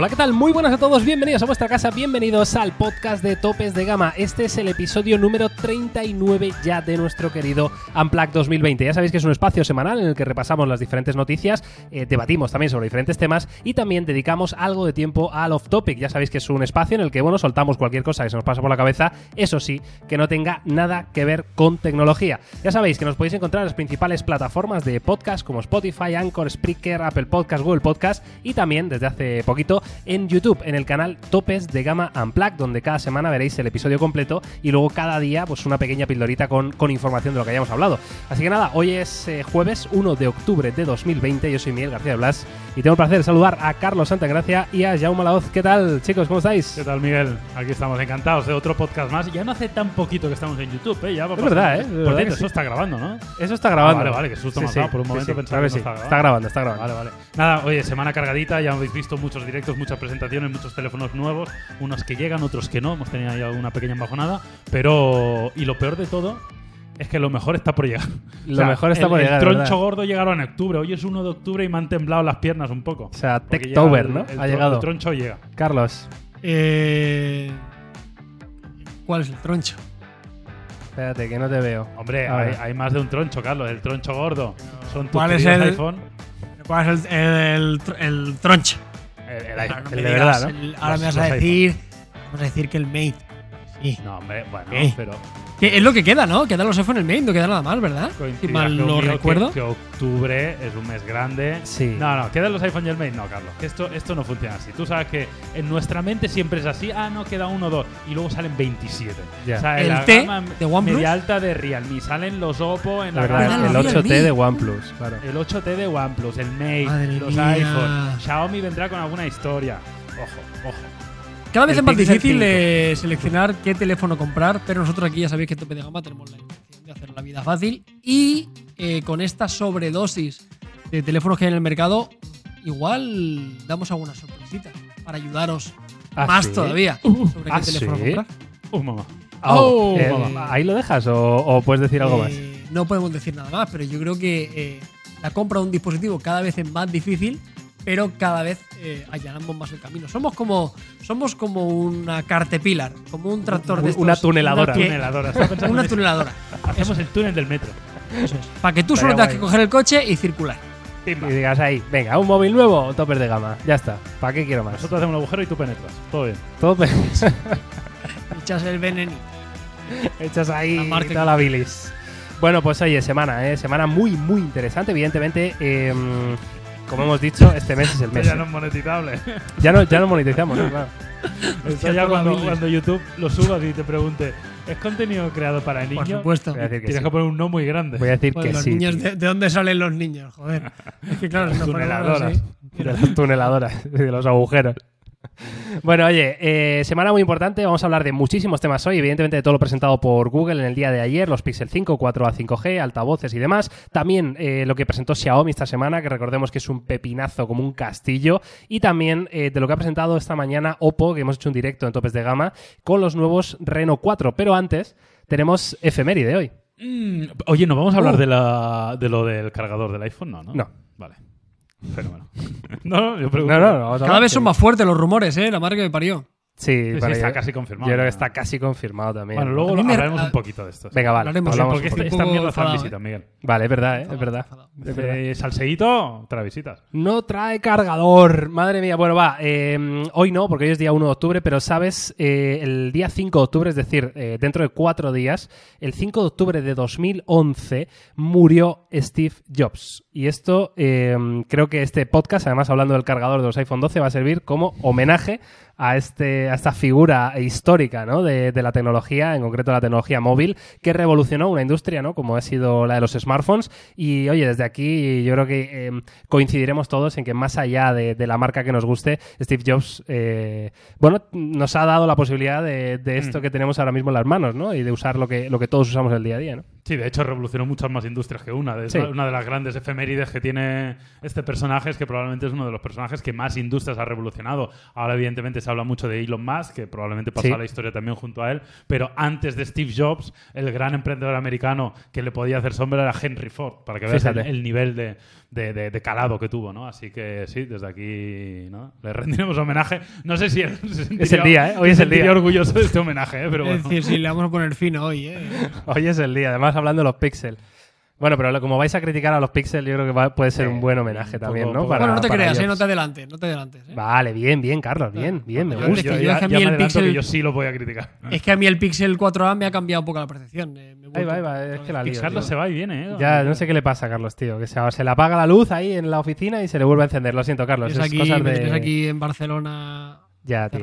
Hola, ¿qué tal? Muy buenas a todos, bienvenidos a vuestra casa, bienvenidos al podcast de Topes de Gama. Este es el episodio número 39 ya de nuestro querido Unplugged 2020. Ya sabéis que es un espacio semanal en el que repasamos las diferentes noticias, eh, debatimos también sobre diferentes temas y también dedicamos algo de tiempo al off topic. Ya sabéis que es un espacio en el que, bueno, soltamos cualquier cosa que se nos pasa por la cabeza, eso sí, que no tenga nada que ver con tecnología. Ya sabéis que nos podéis encontrar en las principales plataformas de podcast como Spotify, Anchor, Spreaker, Apple Podcast, Google Podcast y también desde hace poquito en YouTube, en el canal Topes de Gama Unplugged, donde cada semana veréis el episodio completo y luego cada día pues una pequeña pildorita con, con información de lo que hayamos hablado. Así que nada, hoy es eh, jueves 1 de octubre de 2020, yo soy Miguel García de Blas y tengo el placer de saludar a Carlos Santagracia y a Jaume Laoz. ¿Qué tal chicos? ¿Cómo estáis? ¿Qué tal, Miguel? Aquí estamos encantados de otro podcast más. Ya no hace tan poquito que estamos en YouTube, ¿eh? Ya va Es verdad, ¿eh? Por verdad cierto, eso sí. está grabando, ¿no? Eso está grabando. Ah, vale, vale, que susto Sí, me. Por un momento pensaba claro que no estaba Está grabando, está grabando. Vale, vale. Nada, oye, semana cargadita, ya habéis visto muchos directos, muchas presentaciones, muchos teléfonos nuevos, unos que llegan, otros que no, hemos tenido ahí alguna pequeña embajonada, pero... Y lo peor de todo es que lo mejor está por llegar. Lo mejor está el- por llegar, El troncho ¿verdad? gordo llegaron en octubre, hoy es 1 de octubre y me han temblado las piernas un poco. O sea, Techtober, ¿no? el- el ha llegado. El troncho llega. Carlos, Eh, ¿Cuál es el troncho? espérate, que no te veo. Hombre, hay, más de un troncho, Carlos. El troncho gordo. Son tus ¿Cuál es el- iPhone. ¿Cuál es el, el troncho? El, el no el me de verdad, ¿no? ahora Los- me vas a decir. Vamos a decir que el Mate. Sí. No, hombre, bueno, pero Que es lo que queda, ¿no? Quedan los iPhone en el Mate, no queda nada más, ¿verdad? Si mal lo que- recuerdo. Que, octubre es un mes grande. Sí. No, no, quedan los iPhone y el Mate. No, Carlos, que esto, esto no funciona así. Tú sabes que en nuestra mente siempre es así. Ah, no, queda uno o dos. Y luego salen 27. Ya. O sea, ¿El la T gama de OnePlus? media alta de Realme. Salen los Oppo en La la, verdad, el 8T de OnePlus, claro. El 8T de OnePlus, el Mate, Madre los mía. iPhone. Xiaomi vendrá con alguna historia. Ojo, ojo. Cada vez es más difícil 5. eh, seleccionar qué teléfono comprar, pero nosotros aquí ya sabéis que en Tope de Gama tenemos la intención de hacer la vida fácil. Y eh, con esta sobredosis de teléfonos que hay en el mercado, igual damos alguna sorpresita para ayudaros ¿Ah, más sí? todavía sobre ¿ah, qué teléfono sí? comprar. Uh, mamá. Oh, Oh, eh, mamá. ¿Ahí lo dejas o, o puedes decir algo más? Eh, No podemos decir nada más, pero yo creo que eh, la compra de un dispositivo cada vez es más difícil, pero cada vez eh, allanamos más el camino. Somos como, somos como una cartepilar, como un tractor de estos, una tuneladora. que- Tuneladora. Una tuneladora. Hacemos el túnel del metro. Eso es. Para que tú solo tengas que coger el coche y circular. Y digas ahí, venga, un móvil nuevo o topper de gama. Ya está. ¿Para qué quiero más? Nosotros hacemos un agujero y tú penetras. Todo bien. Todo pe- Echas el venenito. echas La ahí marca toda la bilis. Bueno, pues oye, semana, ¿eh? Semana muy, muy interesante. Evidentemente, eh, como hemos dicho, este mes es el mes. ya no es monetizable. Ya no, ya no monetizamos, ¿no? Claro. Ya por cuando, YouTube lo subas y te pregunte, ¿es contenido creado para Por niños? supuesto. Decir que Tienes sí. que poner un no muy grande. Voy a decir Joder, que los sí. niños, de, de dónde salen los niños? Joder. Es que claro, ponemos Tuneladoras. de las tuneladoras, de los agujeros. Bueno, oye, eh, semana muy importante. Vamos a hablar de muchísimos temas hoy. Evidentemente, de todo lo presentado por Google en el día de ayer: los Pixel 5, 4A, 5G, altavoces y demás. También eh, lo que presentó Xiaomi esta semana, que recordemos que es un pepinazo como un castillo. Y también eh, de lo que ha presentado esta mañana Oppo, que hemos hecho un directo en topes de gama, con los nuevos Reno 4. Pero antes, tenemos efeméride hoy. Mm, oye, ¿no vamos a hablar Uh. de, la, de lo del cargador del iPhone? No, ¿no? No. Vale. Fenómeno. no, no, yo pregunto. No, no, no. vamos a Cada vez son más fuertes los rumores, ¿eh? La marca que me parió. Sí, para está yo- casi confirmado. Yo creo que está casi confirmado también. Bueno, luego me- hablaremos a- un poquito de esto. Venga, vale. Hablaremos, hablamos Porque un este- mierdas traen enfadado, visitas, Miguel. Vale, es verdad, ¿eh? es verdad. Es verdad. Eh, salseíto, trae visitas. No trae cargador. Madre mía. Bueno, va. eh, hoy no, porque hoy es día 1 de octubre, pero sabes, Eh, el día 5 de octubre, es decir, eh, dentro de cuatro días, el 5 de octubre de 2011, murió Steve Jobs. Y esto, eh, creo que este podcast, además hablando del cargador de los iPhone 12, va a servir como homenaje a, este, a esta figura histórica ¿no? de, de la tecnología, en concreto la tecnología móvil, que revolucionó una industria ¿no? como ha sido la de los smartphones. Y oye, desde aquí yo creo que eh, coincidiremos todos en que más allá de, de la marca que nos guste, Steve Jobs, eh, bueno, nos ha dado la posibilidad de, de esto Mm. que tenemos ahora mismo en las manos, ¿no? Y de usar lo que, lo que todos usamos el día a día, ¿no? Sí, de hecho revolucionó muchas más industrias que una. Sí. una de las grandes efemérides que tiene este personaje es que probablemente es uno de los personajes que más industrias ha revolucionado. Ahora evidentemente se habla mucho de Elon Musk, que probablemente pasó Sí. a la historia también junto a él, pero antes de Steve Jobs, el gran emprendedor americano que le podía hacer sombra era Henry Ford, para que veas el nivel de, de- de- de calado que tuvo, ¿no? Así que sí, desde aquí ¿no? le rendiremos homenaje. No sé si él se sentiría, el día, ¿eh? Hoy es el día. orgulloso de este homenaje, ¿eh? pero Es bueno. decir, sí, le vamos a poner fino hoy, ¿eh? Hoy es el día, además hablando de los Pixel. Bueno, pero lo- como vais a criticar a los Pixel, yo creo que va- puede ser Sí, un buen homenaje un también, poco- ¿no? poco- Para- bueno, no te creas, ¿eh? ellos. No te adelantes, no te adelantes. ¿eh? Vale, bien, bien, Carlos, bien, bien, me Yo- gusta. es que Yo yo ya, es que a mí ya me el adelanto Pixel- que yo sí lo voy a criticar. Es que a mí el Pixel 4a me ha cambiado un poco la percepción. eh, me Ahí va, ahí va, otra es vez que la lío, Carlos tío. se va y viene, ¿eh? Ya, no sé qué le pasa a Carlos, tío. Que se, se le apaga la luz ahí en la oficina y se le vuelve a encender. Lo siento, Carlos. Es Es aquí, cosas de... aquí en Barcelona Ya, tío.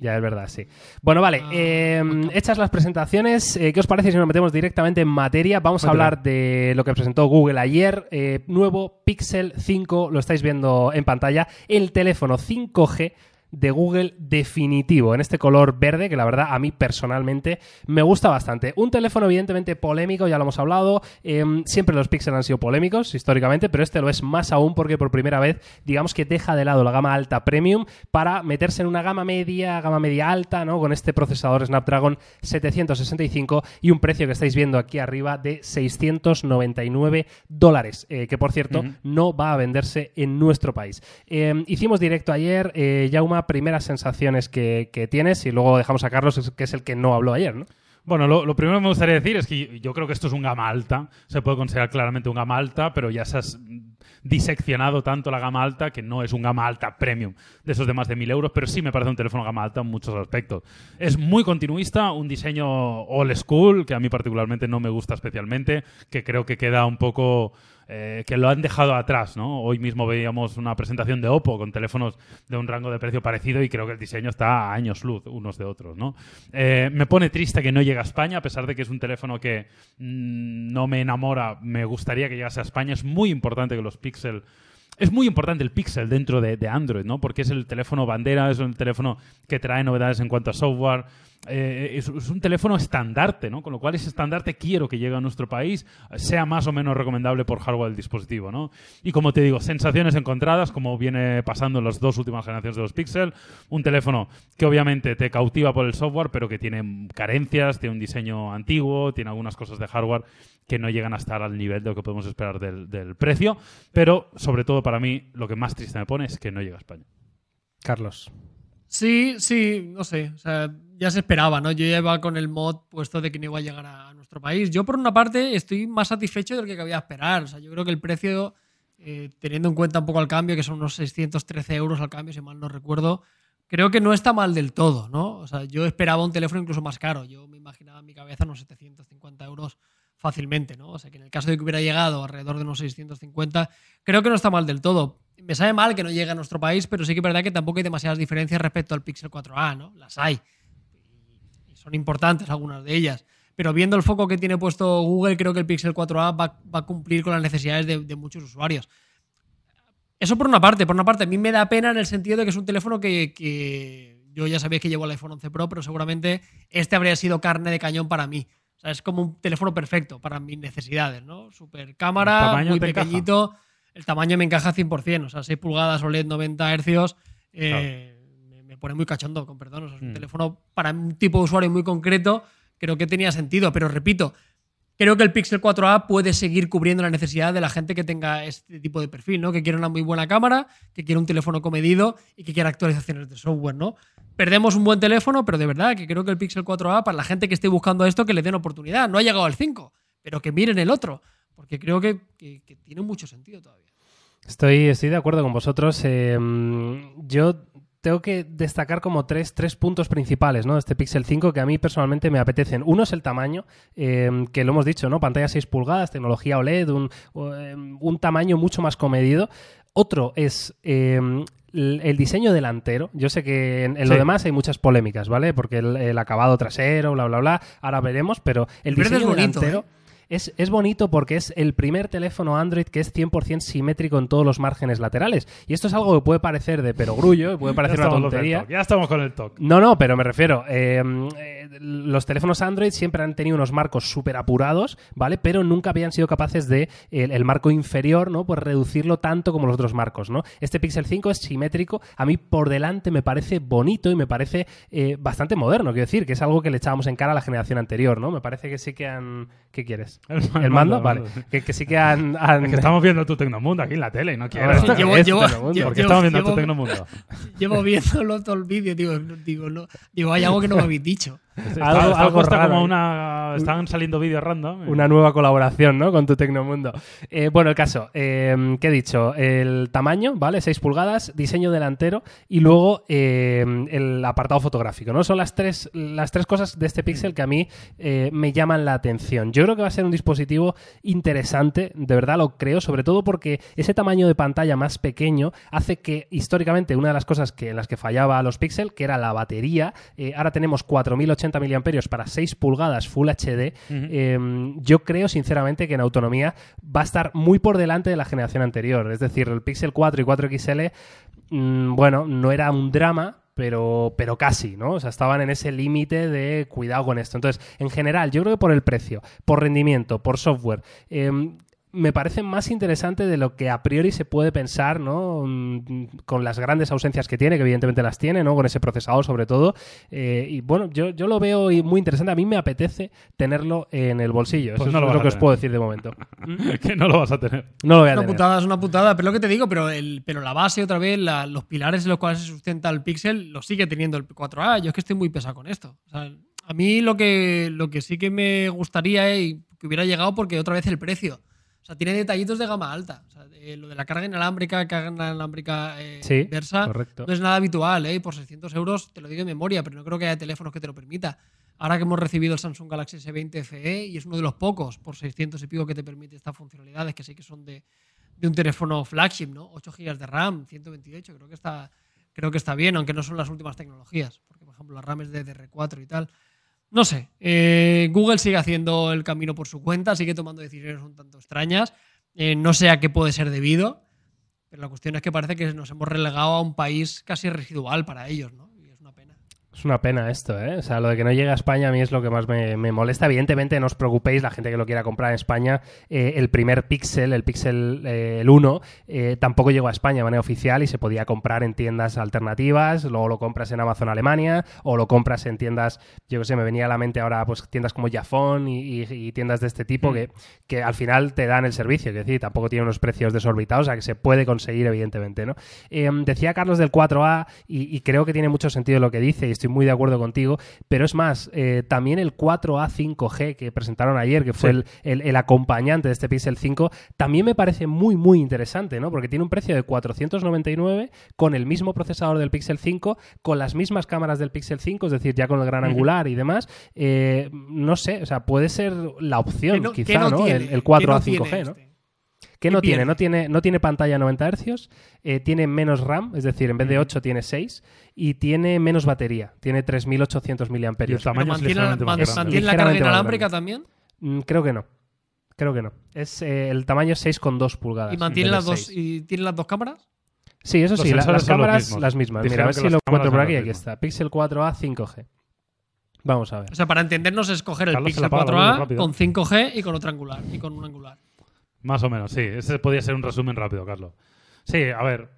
Ya, es verdad, sí. Bueno, vale. Ah, eh, punto. hechas las presentaciones, eh, ¿qué os parece si nos metemos directamente en materia? Vamos a hablar de lo que presentó Google ayer. eh, nuevo Pixel 5, lo estáis viendo en pantalla. El teléfono 5G de Google definitivo, en este color verde, que la verdad a mí personalmente me gusta bastante. Un teléfono evidentemente polémico, ya lo hemos hablado, eh, siempre los Pixel han sido polémicos históricamente, pero este lo es más aún porque por primera vez, digamos que deja de lado la gama alta premium para meterse en una gama media, gama media alta, ¿no? Con este procesador Snapdragon 765 y un precio que estáis viendo aquí arriba de 699 dólares, eh, que por cierto no va a venderse en nuestro país. Eh, hicimos directo ayer, eh, Primeras sensaciones que, tienes y luego dejamos a Carlos, que es el que no habló ayer, ¿no? Bueno, lo, primero que me gustaría decir es que yo, creo que esto es un gama alta. Se puede considerar claramente un gama alta, pero ya se mm, diseccionado tanto la gama alta que no es un gama alta premium de esos de más de 1000 euros, pero sí me parece un teléfono gama alta en muchos aspectos. Es muy continuista, un diseño old school, que a mí particularmente no me gusta especialmente, que creo que queda un poco... eh, que lo han dejado atrás, ¿no? Hoy mismo veíamos una presentación de Oppo con teléfonos de un rango de precio parecido y creo que el diseño está a años luz unos de otros, ¿no? Eh, me pone triste que no llegue a España, a pesar de que es un teléfono que mm, no me enamora, me gustaría que llegase a España. Es muy importante que los Pixel es muy importante el Pixel dentro de, de Android, ¿no? Porque es el teléfono bandera, es un teléfono que trae novedades en cuanto a software. Eh, es, es un teléfono estandarte, ¿no? Con lo cual ese estandarte quiero que llegue a nuestro país, sea más o menos recomendable por hardware del dispositivo, ¿no? Y como te digo, sensaciones encontradas, como viene pasando en las dos últimas generaciones de los Pixel. Un teléfono que obviamente te cautiva por el software, pero que tiene carencias, tiene un diseño antiguo, tiene algunas cosas de hardware que no llegan a estar al nivel de lo que podemos esperar del, del precio. Pero, sobre todo para mí, lo que más triste me pone es que no llega a España. Carlos. Sí, sí, no sé. O sea, ya se esperaba, ¿no? Yo ya iba con el mod puesto de que no iba a llegar a nuestro país. Yo, por una parte, estoy más satisfecho de lo que cabía esperar. O sea, yo creo que el precio, eh, teniendo en cuenta un poco el cambio, que son unos 613 euros al cambio, si mal no recuerdo, creo que no está mal del todo, ¿no? O sea, yo esperaba un teléfono incluso más caro. Yo me imaginaba en mi cabeza unos 750 euros fácilmente, ¿no? O sea, que en el caso de que hubiera llegado alrededor de unos 650, creo que no está mal del todo. Me sabe mal que no llegue a nuestro país, pero sí que es verdad que tampoco hay demasiadas diferencias respecto al Pixel 4a, ¿no? Las hay. Son importantes algunas de ellas. Pero viendo el foco que tiene puesto Google, creo que el Pixel 4a va, va a cumplir con las necesidades de, de muchos usuarios. Eso por una parte. Por una parte, a mí me da pena en el sentido de que es un teléfono que, que yo ya sabéis que llevo el iPhone 11 Pro, pero seguramente este habría sido carne de cañón para mí. O sea, es como un teléfono perfecto para mis necesidades, ¿no? Super ¿El cámara, muy te encaja? pequeñito. El tamaño me encaja 100%. O sea, 6 pulgadas OLED 90 Hz. eh, me pone muy cachondo, con perdón. O sea, es un Mm. teléfono para un tipo de usuario muy concreto. Creo que tenía sentido, pero repito, creo que el Pixel 4a puede seguir cubriendo la necesidad de la gente que tenga este tipo de perfil, ¿no? Que quiera una muy buena cámara, que quiera un teléfono comedido y que quiera actualizaciones de software, ¿no? Perdemos un buen teléfono, pero de verdad que creo que el Pixel 4a, para la gente que esté buscando esto, que le den oportunidad. No ha llegado al 5, pero que miren el otro, porque creo que, que- que tiene mucho sentido todavía. Estoy, estoy de acuerdo con vosotros. Eh, yo tengo que destacar como tres, tres puntos principales ¿no? de este Pixel 5 que a mí personalmente me apetecen. Uno es el tamaño, eh, que lo hemos dicho, ¿no? Pantalla 6 pulgadas, tecnología OLED, un, eh, un tamaño mucho más comedido. Otro es eh, el diseño delantero. Yo sé que en, en lo demás hay muchas polémicas, ¿vale? Porque el, el acabado trasero, bla, bla, bla. Ahora veremos, pero el, diseño bonito, delantero. ¿eh? Es, es bonito porque es el primer teléfono Android que es 100% simétrico en todos los márgenes laterales. Y esto es algo que puede parecer de perogrullo, puede parecer una tontería. Ya estamos con el TOC. No, no, pero me refiero. eh, eh, los teléfonos Android siempre han tenido unos marcos súper apurados, ¿vale? Pero nunca habían sido capaces de el, el marco inferior, ¿no? Pues reducirlo tanto como los otros marcos, ¿no? Este Pixel 5 es simétrico. A mí por delante me parece bonito y me parece eh, bastante moderno, quiero decir, que es algo que le echábamos en cara a la generación anterior, ¿no? Me parece que sí que han. ¿Qué quieres? El, ¿El mando? Vale. Que, que sí que han. han- Es que estamos viendo tu Tecnomundo aquí en la tele y no quiero. ¿esto Llevo- es, llevo- llevo- ¿Por qué estamos viendo tu Tecnomundo? Llevo viéndolo todo el vídeo, digo, digo, no, digo, hay algo que no me habéis dicho. Está, Algo- está algo puesta raro como una. Están saliendo vídeos random. Una nueva colaboración, ¿no? Con tu Tecnomundo. Eh, bueno, el caso. eh, ¿Qué he dicho? El tamaño, ¿vale? 6 pulgadas, diseño delantero y luego eh, el apartado fotográfico, ¿no? Son las tres, las tres cosas de este Pixel que a mí eh, me llaman la atención. Yo creo que va a ser un dispositivo interesante, de verdad lo creo, sobre todo porque ese tamaño de pantalla más pequeño hace que históricamente una de las cosas que, en las que fallaba a los Pixel, que era la batería, eh, ahora tenemos 4080 mAh para 6 pulgadas Full HD. Eh, yo creo sinceramente que en autonomía va a estar muy por delante de la generación anterior. Es decir, el Pixel 4 y 4XL, mm, bueno, no era un drama. Pero, pero casi, ¿no? O sea, estaban en ese límite de cuidado con esto. Entonces, en general, yo creo que por el precio, por rendimiento, por software, eh, me parece más interesante de lo que a priori se puede pensar, ¿no? Mm, Con las grandes ausencias que tiene, que evidentemente las tiene, ¿no? Con ese procesador sobre todo. Eh, y bueno, yo, yo lo veo y muy interesante. A mí me apetece tenerlo en el bolsillo. Pues Eso no es lo vas lo a que os tener. puedo decir de momento. que no lo vas a tener. No lo voy a Una tener. putada es una putada, pero lo que te digo, pero, el, pero la base, otra vez, la- los pilares en los cuales se sustenta el Pixel, lo sigue teniendo el 4A. Yo es que estoy muy pesado con esto. O sea, a mí lo que, lo que sí que me gustaría es que hubiera llegado porque otra vez el precio. Sea, tiene detallitos de gama alta. O sea, eh, lo de la carga inalámbrica, carga inalámbrica eh, Sí, inversa, correcto. no es nada habitual, ¿eh? Por 600 euros te lo digo de memoria, pero no creo que haya teléfonos que te lo permita. Ahora que hemos recibido el Samsung Galaxy S20 FE y es uno de los pocos por 600 y pico que te permite estas funcionalidades que sí que son de, de un teléfono flagship, ¿no? 8 GB de RAM, 128, creo que está creo que está bien, aunque no son las últimas tecnologías, porque por ejemplo la RAM es de DR4 y tal. No sé, eh, Google sigue haciendo el camino por su cuenta, sigue tomando decisiones un tanto extrañas. Eh, no sé a qué puede ser debido, pero la cuestión es que parece que nos hemos relegado a un país casi residual para ellos, ¿no? Es una pena. Esto, ¿eh? O sea, lo de que no llegue a España a mí es lo que más me, me molesta. Evidentemente, no os preocupéis, la gente que lo quiera comprar en España, eh, el primer Pixel, el Pixel eh, el 1, eh, tampoco llegó a España de manera oficial y se podía comprar en tiendas alternativas, luego lo compras en Amazon Alemania o lo compras en tiendas, yo qué sé, me venía a la mente ahora pues tiendas como Jafón y, y- y tiendas de este tipo que, que al final te dan el servicio, es decir, tampoco tiene unos precios desorbitados, o sea que se puede conseguir evidentemente, ¿no? Eh, decía Carlos del 4A y, y creo que tiene mucho sentido lo que dice y estoy muy de acuerdo contigo, pero es más, eh, también el 4A 5G que presentaron ayer, que fue Sí. el, el- el acompañante de este Pixel 5, también me parece muy, muy interesante, ¿no? Porque tiene un precio de 499 con el mismo procesador del Pixel 5, con las mismas cámaras del Pixel 5, es decir, ya con el gran angular y demás. Eh, no sé, o sea, puede ser la opción, ¿Qué no- quizá, no. El, el ¿Qué 4A no tiene 5G, ¿no? ¿Qué no ¿Qué tiene? No tiene, no tiene pantalla 90 Hz, eh, tiene menos RAM, es decir, en vez de 8 tiene 6 y tiene menos batería, tiene 3800 mAh. Y el ¿Pero tamaño es mantiene, más la carga inalámbrica también? Mm, creo que no. Creo que no. Es, eh, el tamaño es 6,2 pulgadas. ¿Y en mantiene las dos 6. y tiene las dos cámaras? Sí, eso Los sí, las los cámaras las mismas. Mira, a ver que si las lo encuentro por aquí. las Aquí está. Pixel 4a 5G. Vamos a ver. O sea, para entendernos es coger el Carlos, Pixel apaga la luz 4A rápido. con 5G y con otra angular y con un angular. Más o menos, sí. Ese podría ser un resumen rápido, Carlos. Sí, a ver,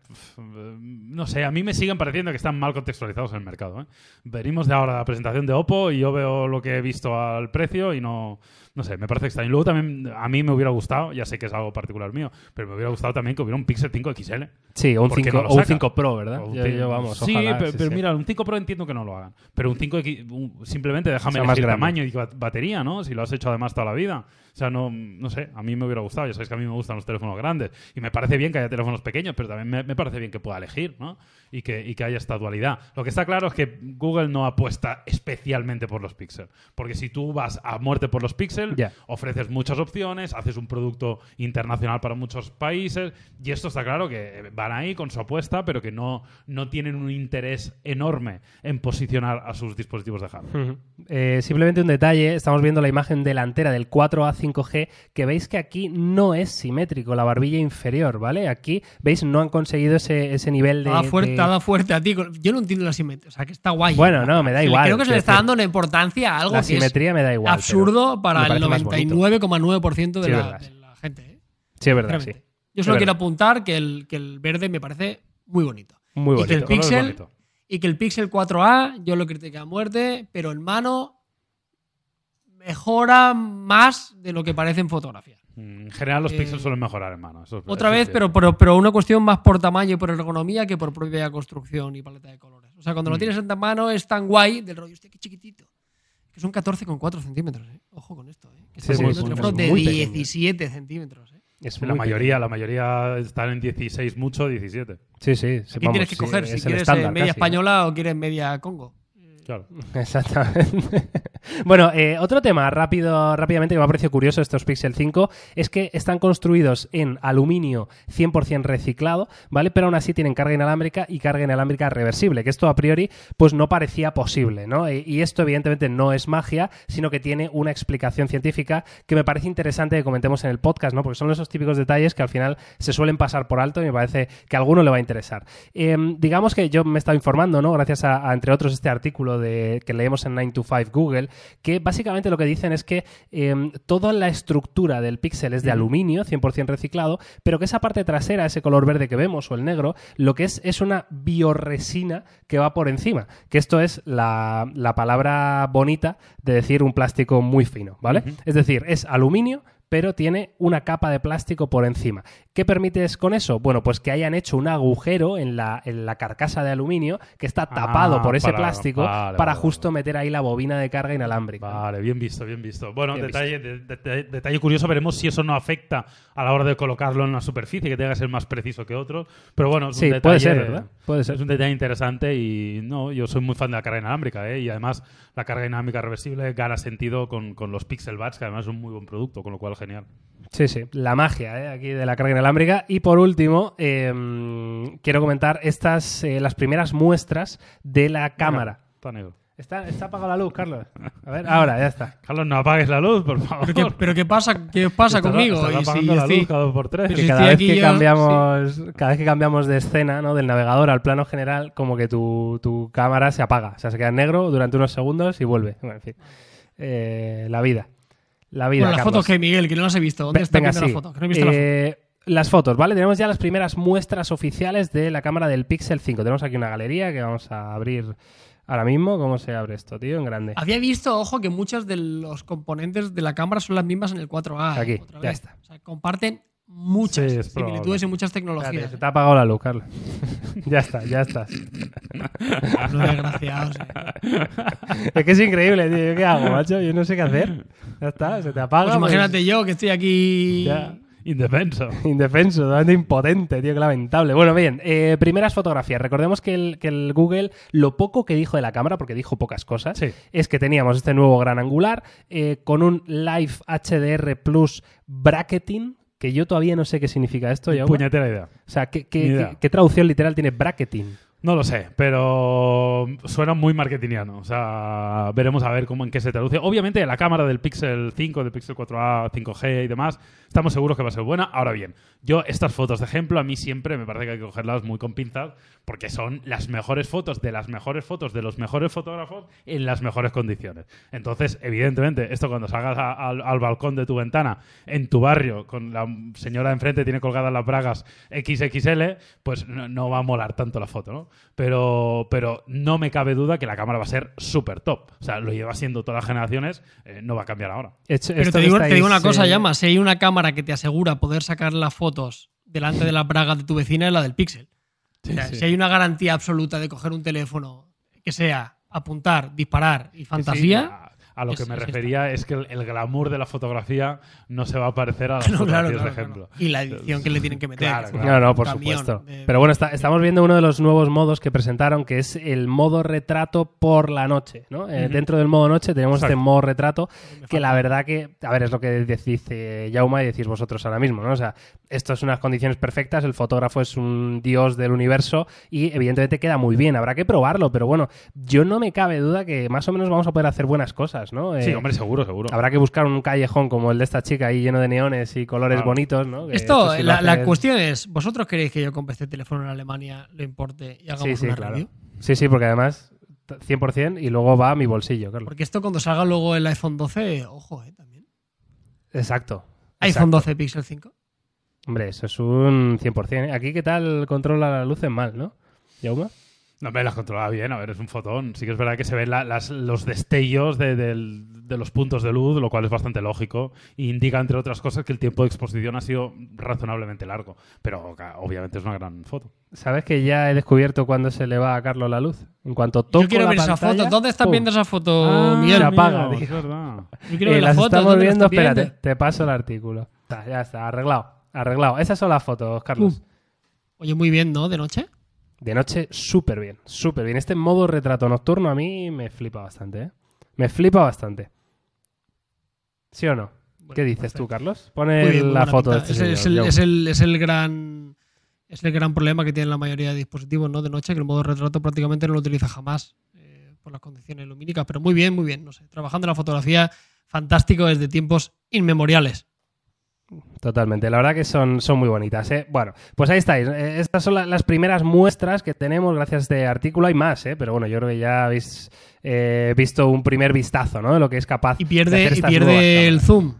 no sé, a mí me siguen pareciendo que están mal contextualizados en el mercado. ¿eh? Venimos de ahora la presentación de Oppo y yo veo lo que he visto al precio y no, no sé, me parece extraño. Luego también a mí me hubiera gustado, ya sé que es algo particular mío, pero me hubiera gustado también que hubiera un Pixel 5 XL. Sí, o un, ¿Por qué 5, no o un saca? 5 Pro, ¿verdad? O un Yo, yo, vamos, sí, ojalá, pe- sí, pero sí. mira, un 5 Pro entiendo que no lo hagan. Pero un 5X, un- simplemente déjame sea más elegir grande. tamaño y ba- batería, ¿no? Si lo has hecho además toda la vida. O sea, no, no sé, a mí me hubiera gustado. Ya sabéis que a mí me gustan los teléfonos grandes. Y me parece bien que haya teléfonos pequeños, pero también me, me parece bien que pueda elegir, ¿no? Y que, y que haya esta dualidad. Lo que está claro es que Google no apuesta especialmente por los píxeles. Porque si tú vas a muerte por los píxeles, Pixel, Ya. ofreces muchas opciones, haces un producto internacional para muchos países y esto está claro que van ahí con su apuesta, pero que no, no tienen un interés enorme en posicionar a sus dispositivos de hardware. Eh, simplemente un detalle, estamos viendo la imagen delantera del 4A 5G, que veis que aquí no es simétrico, la barbilla inferior, ¿vale? Aquí, veis, no han conseguido ese, ese nivel de... Dado fuerte, de- fuerte a ti. Yo no entiendo la simetría. O sea, que está guay. Bueno, no, me da igual. Creo que se le está dando una importancia a algo La que simetría me da igual. absurdo para el parece más bonito. 99,9% de, Sí, la, de la gente. ¿eh? Sí, es verdad, sí. Yo solo quiero apuntar que el, que el verde me parece muy bonito. Muy Y que el bonito. Pixel- bonito. Y que el Pixel 4A, yo lo critiqué a muerte, pero en mano mejora más de lo que parece en fotografía. Mm, En general los Eh, píxeles suelen mejorar en mano. eso es- Otra eso vez, pero, pero, pero una cuestión más por tamaño y por ergonomía que por propia construcción y paleta de colores. O sea, cuando lo Mm. tienes en ta- mano es tan guay del rollo, hostia, qué chiquitito. Que son 14,4 centímetros, ¿eh? Ojo con esto, ¿eh? Que Sí, sí, es teléfonos muy de pequeño. 17 centímetros, ¿eh? Es la mayoría, la mayoría están en 16 mucho, 17. pequeño. Sí, sí. Aquí vamos, tienes que coger si quieres eh, estándar media casi, española o quieres media Congo. Claro. Exactamente. bueno, eh, otro tema rápido, rápidamente que me ha parecido curioso estos Pixel 5 es que están construidos en aluminio 100% reciclado, ¿vale? Pero aún así tienen carga inalámbrica y carga inalámbrica reversible, que esto a priori pues no parecía posible, ¿no? E- y esto evidentemente no es magia, sino que tiene una explicación científica que me parece interesante que comentemos en el podcast, ¿no? Porque son esos típicos detalles que al final se suelen pasar por alto y me parece que a alguno le va a interesar. Em, digamos que yo me he estado informando, ¿no? Gracias a, a, entre otros, este artículo que leemos en 9 to 5 Google, que básicamente lo que dicen es que em, toda la estructura del Pixel es de aluminio, 100% reciclado, pero que esa parte trasera, ese color verde que vemos o el negro, lo que es es una bioresina que va por encima, que esto es la, la palabra bonita de decir un plástico muy fino, ¿vale? Es decir, es aluminio, pero tiene una capa de plástico por encima. ¿Qué permites con eso? Bueno, pues que hayan hecho un agujero en la, en la carcasa de aluminio que está tapado Ah, por ese para- plástico vale, para vale, justo vale. meter ahí la bobina de carga inalámbrica. Vale, bien visto, bien visto. Bueno, Bien detalle, de- de- detalle curioso, veremos si eso no afecta a la hora de colocarlo en una superficie, que tenga que ser más preciso que otro. Pero bueno, es Sí, un detalle, puede ser, ¿verdad? Puede ser. Es un detalle interesante y no, yo soy muy fan de la carga inalámbrica, ¿eh? Y además la carga inalámbrica reversible gana sentido con, con los Pixel Buds, que además es un muy buen producto, con lo cual genial. Sí, sí, la magia ¿eh? aquí de la carga inalámbrica. Y por último, eh, quiero comentar estas, eh, las primeras muestras de la cámara. Está negro. Está, está apagada la luz, Carlos. A ver, ahora, ya está. Carlos, no apagues la luz, por favor. ¿Pero qué, pero qué pasa, qué pasa conmigo? estás Y si apagando la estoy- luz cada dos por tres. Pero Que si cada vez que yo, cambiamos, cada vez que cambiamos de escena, ¿no? Del navegador al plano general, como que tu, tu cámara se apaga. O sea, se queda en negro durante unos segundos y vuelve. Bueno, en fin. Eh, la vida. La vida. Bueno, las Carlos. fotos que Miguel, que no las he visto. ¿Dónde Ve- está venga, sí. Que no he visto. Eh, las fotos, ¿vale? Tenemos ya las primeras muestras oficiales de la cámara del Pixel 5. Tenemos aquí una galería que vamos a abrir ahora mismo. ¿Cómo se abre esto, tío? En grande. Había visto, ojo, que muchos de los componentes de la cámara son las mismas en el 4A. Aquí, otra ya está. O sea, comparten muchas Sí, similitudes y muchas tecnologías. se te ha apagado la luz, Carlos. ya está, ya estás. No desgraciados. eh. es que es increíble, tío. ¿Yo ¿Qué hago, macho? Yo no sé qué hacer. Ya está, se te apaga. Pues pues, imagínate yo que estoy aquí. ya. Indefenso. Indefenso, totalmente impotente, tío, qué lamentable. Bueno, bien, eh, primeras fotografías. Recordemos que el, que el Google, lo poco que dijo de la cámara, porque dijo pocas cosas, Sí. es que teníamos este nuevo gran angular eh, con un Live HDR Plus bracketing, que yo todavía no sé qué significa esto. Puñetera idea. O sea, ¿qué, Ni qué, idea. qué- qué traducción literal tiene bracketing? No lo sé, pero suena muy marketingiano. O sea, veremos a ver cómo en qué se traduce. Obviamente, la cámara del Pixel 5, del Pixel 4a, 5G y demás, estamos seguros que va a ser buena. Ahora bien, yo estas fotos de ejemplo, a mí siempre me parece que hay que cogerlas muy con pinzas, porque son las mejores fotos de las mejores fotos de los mejores fotógrafos en las mejores condiciones. Entonces, evidentemente, esto cuando salgas al, al balcón de tu ventana, en tu barrio, con la señora enfrente tiene colgadas las bragas XXL, pues no va a molar tanto la foto, ¿no? Pero, pero no me cabe duda que la cámara va a ser súper top. O sea, lo lleva siendo todas las generaciones, eh, no va a cambiar ahora. Esto- Pero te digo, te estáis, digo una cosa, eh, llama. Si hay una cámara que te asegura poder sacar las fotos delante de las bragas de tu vecina, es la del Pixel. O sea, sí. Si hay una garantía absoluta de coger un teléfono que sea apuntar, disparar y fantasía. Sí, A lo Es- que me es esta. refería es que el, el glamour de la fotografía no se va a parecer a las No, fotografías, claro, por ejemplo. Y la edición que le tienen que meter. Claro. No, no, por camión supuesto. de- Pero bueno, está- estamos viendo uno de los nuevos modos que presentaron, que es el modo retrato por la noche. ¿no? Eh. Dentro del modo noche tenemos este modo retrato, que la verdad que, a ver, es lo que dice Jauma y decís vosotros ahora mismo, ¿no? O sea, esto es unas condiciones perfectas, el fotógrafo es un dios del universo y evidentemente queda muy bien, habrá que probarlo, pero bueno, yo no me cabe duda que más o menos vamos a poder hacer buenas cosas, ¿no? Sí, Eh, hombre, seguro, seguro. Habrá que buscar un callejón como el de esta chica ahí lleno de neones y colores Claro. bonitos, ¿no? Que Esto, sí la, la cuestión es, ¿vosotros queréis que yo compre este teléfono en Alemania, lo importe y hagamos Sí, sí, una claro. review? Sí, sí, porque además 100% y luego va a mi bolsillo, Carlos. Porque esto cuando salga luego el iPhone 12, ojo, eh, también. Exacto. iPhone exacto. 12 Pixel 5. Hombre, eso es un 100%. ¿eh? Aquí, ¿qué tal controla las luces mal, no? ¿Yauma? No me las controlaba bien, a ver, es un fotón. Sí que es verdad que se ven la- las- los destellos de, los puntos de luz, lo cual es bastante lógico. E indica, entre otras cosas, que el tiempo de exposición ha sido razonablemente largo. Pero obviamente es una gran foto. ¿Sabes que ya he descubierto cuándo se le va a Carlos la luz? En cuanto toco Yo quiero la ver esa pantalla, foto. ¿Dónde están ¡pum! viendo esa foto, Ah, Miguel? se apaga, amigo, tío. es verdad. Yo quiero Eh, ver las la foto. estamos ¿dónde la viendo, espérate, te paso el artículo. Está, ya está, arreglado, arreglado. Esas son las fotos, Carlos. Oye, muy bien, ¿no? De noche. De noche, súper bien, súper bien. Este modo retrato nocturno a mí me flipa bastante, ¿eh? Me flipa bastante. ¿Sí o no? Bueno, ¿Qué dices tú. Carlos? Pone bien, la foto de este es, señor, es, el, es, el, es el gran es el gran problema que tienen la mayoría de dispositivos ¿no? de noche, que el modo retrato prácticamente no lo utiliza jamás eh, por las condiciones lumínicas. Pero muy bien, muy bien. No sé, trabajando en la fotografía, fantástico desde tiempos inmemoriales. Totalmente, la verdad que son, son muy bonitas. ¿eh? Bueno, pues ahí estáis. Eh, Estas son la- las primeras muestras que tenemos gracias a este artículo. Hay más, ¿eh? pero bueno, yo creo que ya habéis eh, visto un primer vistazo ¿no? de lo que es capaz Y de pierde, hacer y estas pierde el zoom.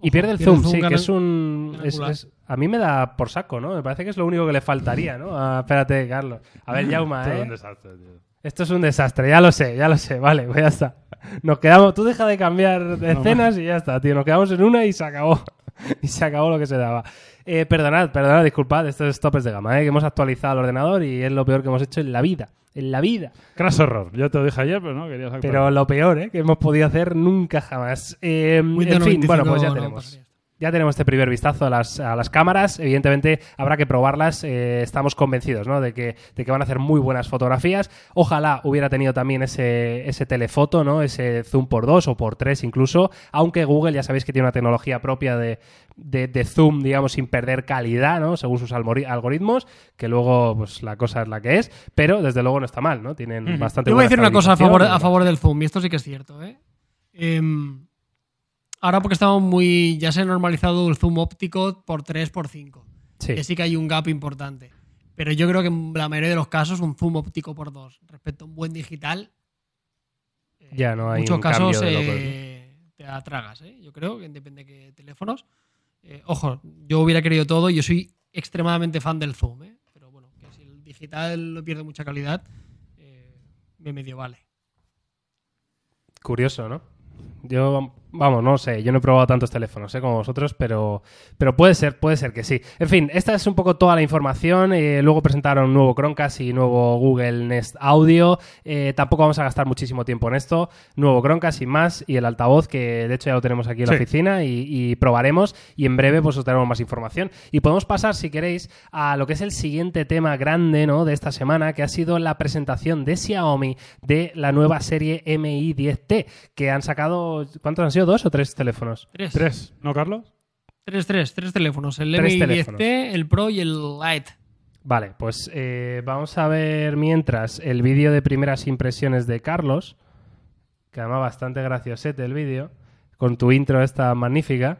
Y pierde el zoom, sí, que es un... es- es- a mí me da por saco, ¿no? Me parece que es lo único que le faltaría, ¿no? Ah, espérate, Carlos. A ver, Yauma, Todo ¿eh? un desastre, tío. Esto es un desastre, ya lo sé, ya lo sé, vale, pues ya está. Nos quedamos, tú deja de cambiar de No, escenas y ya está, tío. Nos quedamos en una y se acabó. y se acabó lo que se daba. Eh, perdonad, perdonad, disculpad, esto es topes de gama, ¿eh? que hemos actualizado el ordenador y es lo peor que hemos hecho en la vida. En la vida. Crash horror. Yo te lo dije ayer, pero no querías actualizar. Pero lo peor, ¿eh? que hemos podido hacer nunca jamás. Eh, en fin, 95 bueno, pues ya no tenemos. pasaría. Ya tenemos este primer vistazo a las, a las cámaras. Evidentemente habrá que probarlas. Eh, estamos convencidos ¿no? de, que, de que van a hacer muy buenas fotografías. Ojalá hubiera tenido también ese, ese telefoto, ¿no? ese zoom por 2 o por 3 incluso. Aunque Google ya sabéis que tiene una tecnología propia de, de, de zoom, digamos, sin perder calidad, ¿no? según sus algoritmos, que luego pues la cosa es la que es. Pero desde luego no está mal, ¿no? Tienen Ujú. bastante Yo voy a decir una cosa a favor, a favor del zoom, y esto sí que es cierto. ¿eh? Em, ahora porque estamos muy. Ya se ha normalizado el zoom óptico por 3 por 5 Sí. Que sí que hay un gap importante. Pero yo creo que en la mayoría de los casos un zoom óptico por 2 respecto a un buen digital. eh, Ya no hay En muchos casos eh, te atragas, ¿eh? Yo creo que depende de qué teléfonos. Eh, ojo, yo hubiera querido todo. Yo soy extremadamente fan del zoom, ¿eh? Pero bueno, que si el digital no pierde mucha calidad, eh, me medio vale. Curioso, ¿no? Yo, vamos, no sé, yo no he probado tantos teléfonos ¿eh? como vosotros, pero, pero puede ser, puede ser que sí. En fin, esta es un poco toda la información. eh, luego presentaron nuevo Chromecast y nuevo Google Nest Audio. Eh, tampoco vamos a gastar muchísimo tiempo en esto. Nuevo Chromecast y más, y el altavoz, que de hecho ya lo tenemos aquí en la oficina y, y probaremos. Y en breve pues os daremos más información. Y podemos pasar, si queréis, a lo que es el siguiente tema grande ¿no? de esta semana, que ha sido la presentación de Xiaomi de la nueva serie Mi 10T, que han sacado, ¿cuántos han sido? ¿Dos o tres teléfonos? Tres. ¿Tres? ¿No, Carlos? Tres, tres, tres teléfonos. El Tres Mi teléfonos. 10T, el Pro y el Lite. Vale, pues eh, vamos a ver mientras el vídeo de primeras impresiones de Carlos, que además bastante graciosete el vídeo, con tu intro esta magnífica.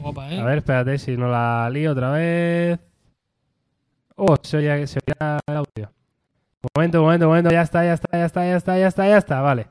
Guapa, ¿eh? A ver, espérate si no la lío otra vez. Oh, se oye, se oía el audio. Momento, momento, momento. Ya está, ya está, ya está, ya está, ya está, ya está. Vale.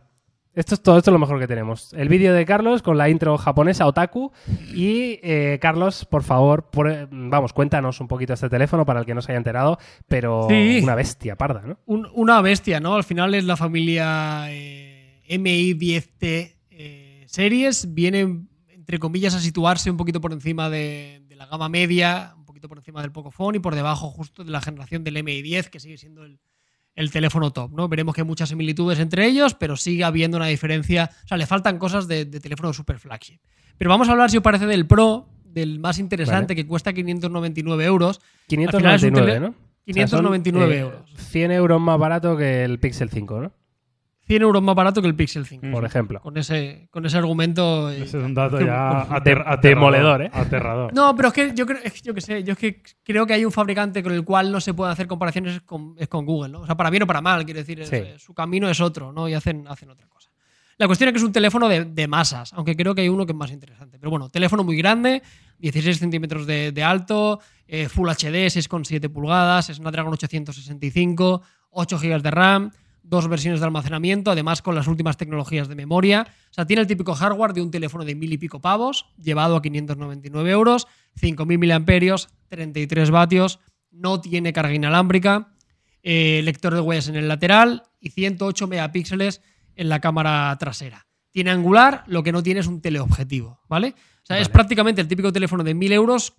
Esto es todo, esto es lo mejor que tenemos. El vídeo de Carlos con la intro japonesa Otaku. Y eh, Carlos, por favor, por- vamos, cuéntanos un poquito este teléfono para el que no se haya enterado, pero Sí. una bestia parda, ¿no? Un- una bestia, ¿no? Al final es la familia eh, MI 10T eh, series. Viene, entre comillas, a situarse un poquito por encima de, de la gama media, un poquito por encima del Pocophone y por debajo justo de la generación del MI 10, que sigue siendo el, el teléfono top, ¿no? Veremos que hay muchas similitudes entre ellos, pero sigue habiendo una diferencia. O sea, le faltan cosas de, de teléfono super flagship. Pero vamos a hablar, si os parece, del Pro, del más interesante, que cuesta 599 euros. Al final es un 599, tele- ¿no? O sea, 599 son, eh, euros. 100 euros más barato que el Pixel 5, ¿no? 100 euros más barato que el Pixel 5. Por ejemplo. Con, ese, con ese argumento. Ese es un dato que- ya ater- aterrador, demoledor, ¿eh? Aterrador. No, pero es que yo creo, es que yo que sé, yo es que creo que hay un fabricante con el cual no se pueden hacer comparaciones es con, es con Google, ¿no? O sea, para bien o para mal, quiero decir, es- Sí. su camino es otro, ¿no? Y hacen, hacen otra cosa. La cuestión es que es un teléfono de, de masas, aunque creo que hay uno que es más interesante. Pero bueno, teléfono muy grande, 16 centímetros de, de alto, eh, Full HD, 6,7 pulgadas, Snapdragon 865, 8 GB de RAM, dos versiones de almacenamiento, además con las últimas tecnologías de memoria. O sea, tiene el típico hardware de un teléfono de mil y pico pavos, llevado a 599 euros, 5.000 miliamperios, 33 vatios, no tiene carga inalámbrica, eh, lector de huellas en el lateral y 108 megapíxeles en la cámara trasera. Tiene angular, lo que no tiene es un teleobjetivo, ¿vale? O sea, es prácticamente el típico teléfono de 1000 euros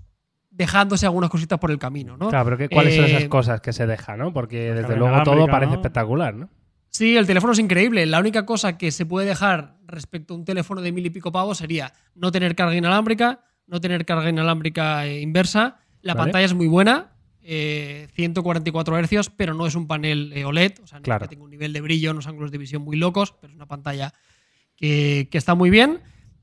dejándose algunas cositas por el camino, ¿no? Claro, pero ¿qué- ¿cuáles son Eh, esas cosas que se dejan, no? Porque desde carga luego todo parece espectacular, ¿no? Sí, el teléfono es increíble. La única cosa que se puede dejar respecto a un teléfono de mil y pico pavos sería no tener carga inalámbrica, no tener carga inalámbrica eh, inversa. La Vale. pantalla es muy buena, eh, 144 Hz, pero no es un panel eh, OLED. O sea, no es Claro. que tenga un nivel de brillo, unos ángulos de visión muy locos, pero es una pantalla que, que está muy bien.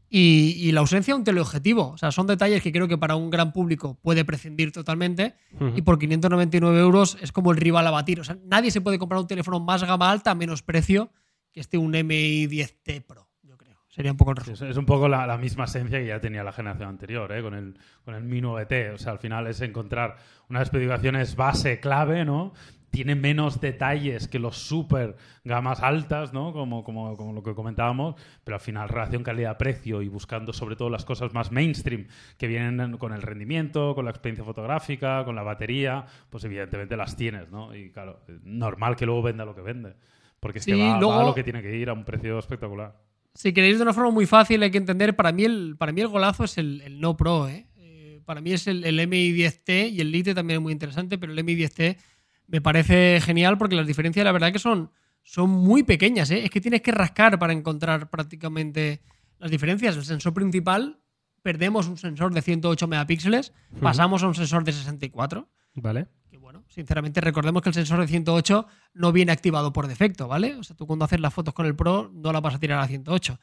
Y, y la ausencia de un teleobjetivo. O sea, son detalles que creo que para un gran público puede prescindir totalmente. Ujú. Y por 599 euros es como el rival a batir. O sea, nadie se puede comprar un teléfono más gama alta a menos precio que este un MI 10T Pro, yo creo. Sería un poco el resumen. Es, es un poco la, la misma esencia que ya tenía la generación anterior, ¿eh? con, el, con el Mi 9T. O sea, al final es encontrar unas especificaciones base clave, ¿no? Tiene menos detalles que los super gamas altas, ¿no? Como, como, como lo que comentábamos, pero al final relación calidad-precio y buscando sobre todo las cosas más mainstream que vienen con el rendimiento, con la experiencia fotográfica, con la batería, pues evidentemente las tienes, ¿no? Y claro, normal que luego venda lo que vende. Porque es Sí, que va, va luego- a lo que tiene que ir a un precio espectacular. Si queréis de una forma muy fácil, hay que entender, para mí el, para mí el golazo es el, el no Pro. ¿eh? Eh, para mí es el, el MI 10T y el Lite también es muy interesante, pero el MI 10T me parece genial porque las diferencias, la verdad, que son, son muy pequeñas. ¿eh? Es que tienes que rascar para encontrar prácticamente las diferencias. El sensor principal, perdemos un sensor de 108 megapíxeles, pasamos a un sensor de 64. ¿Vale? Que bueno, sinceramente recordemos que el sensor de 108 no viene activado por defecto, ¿vale? O sea, tú cuando haces las fotos con el Pro no la vas a tirar a 108.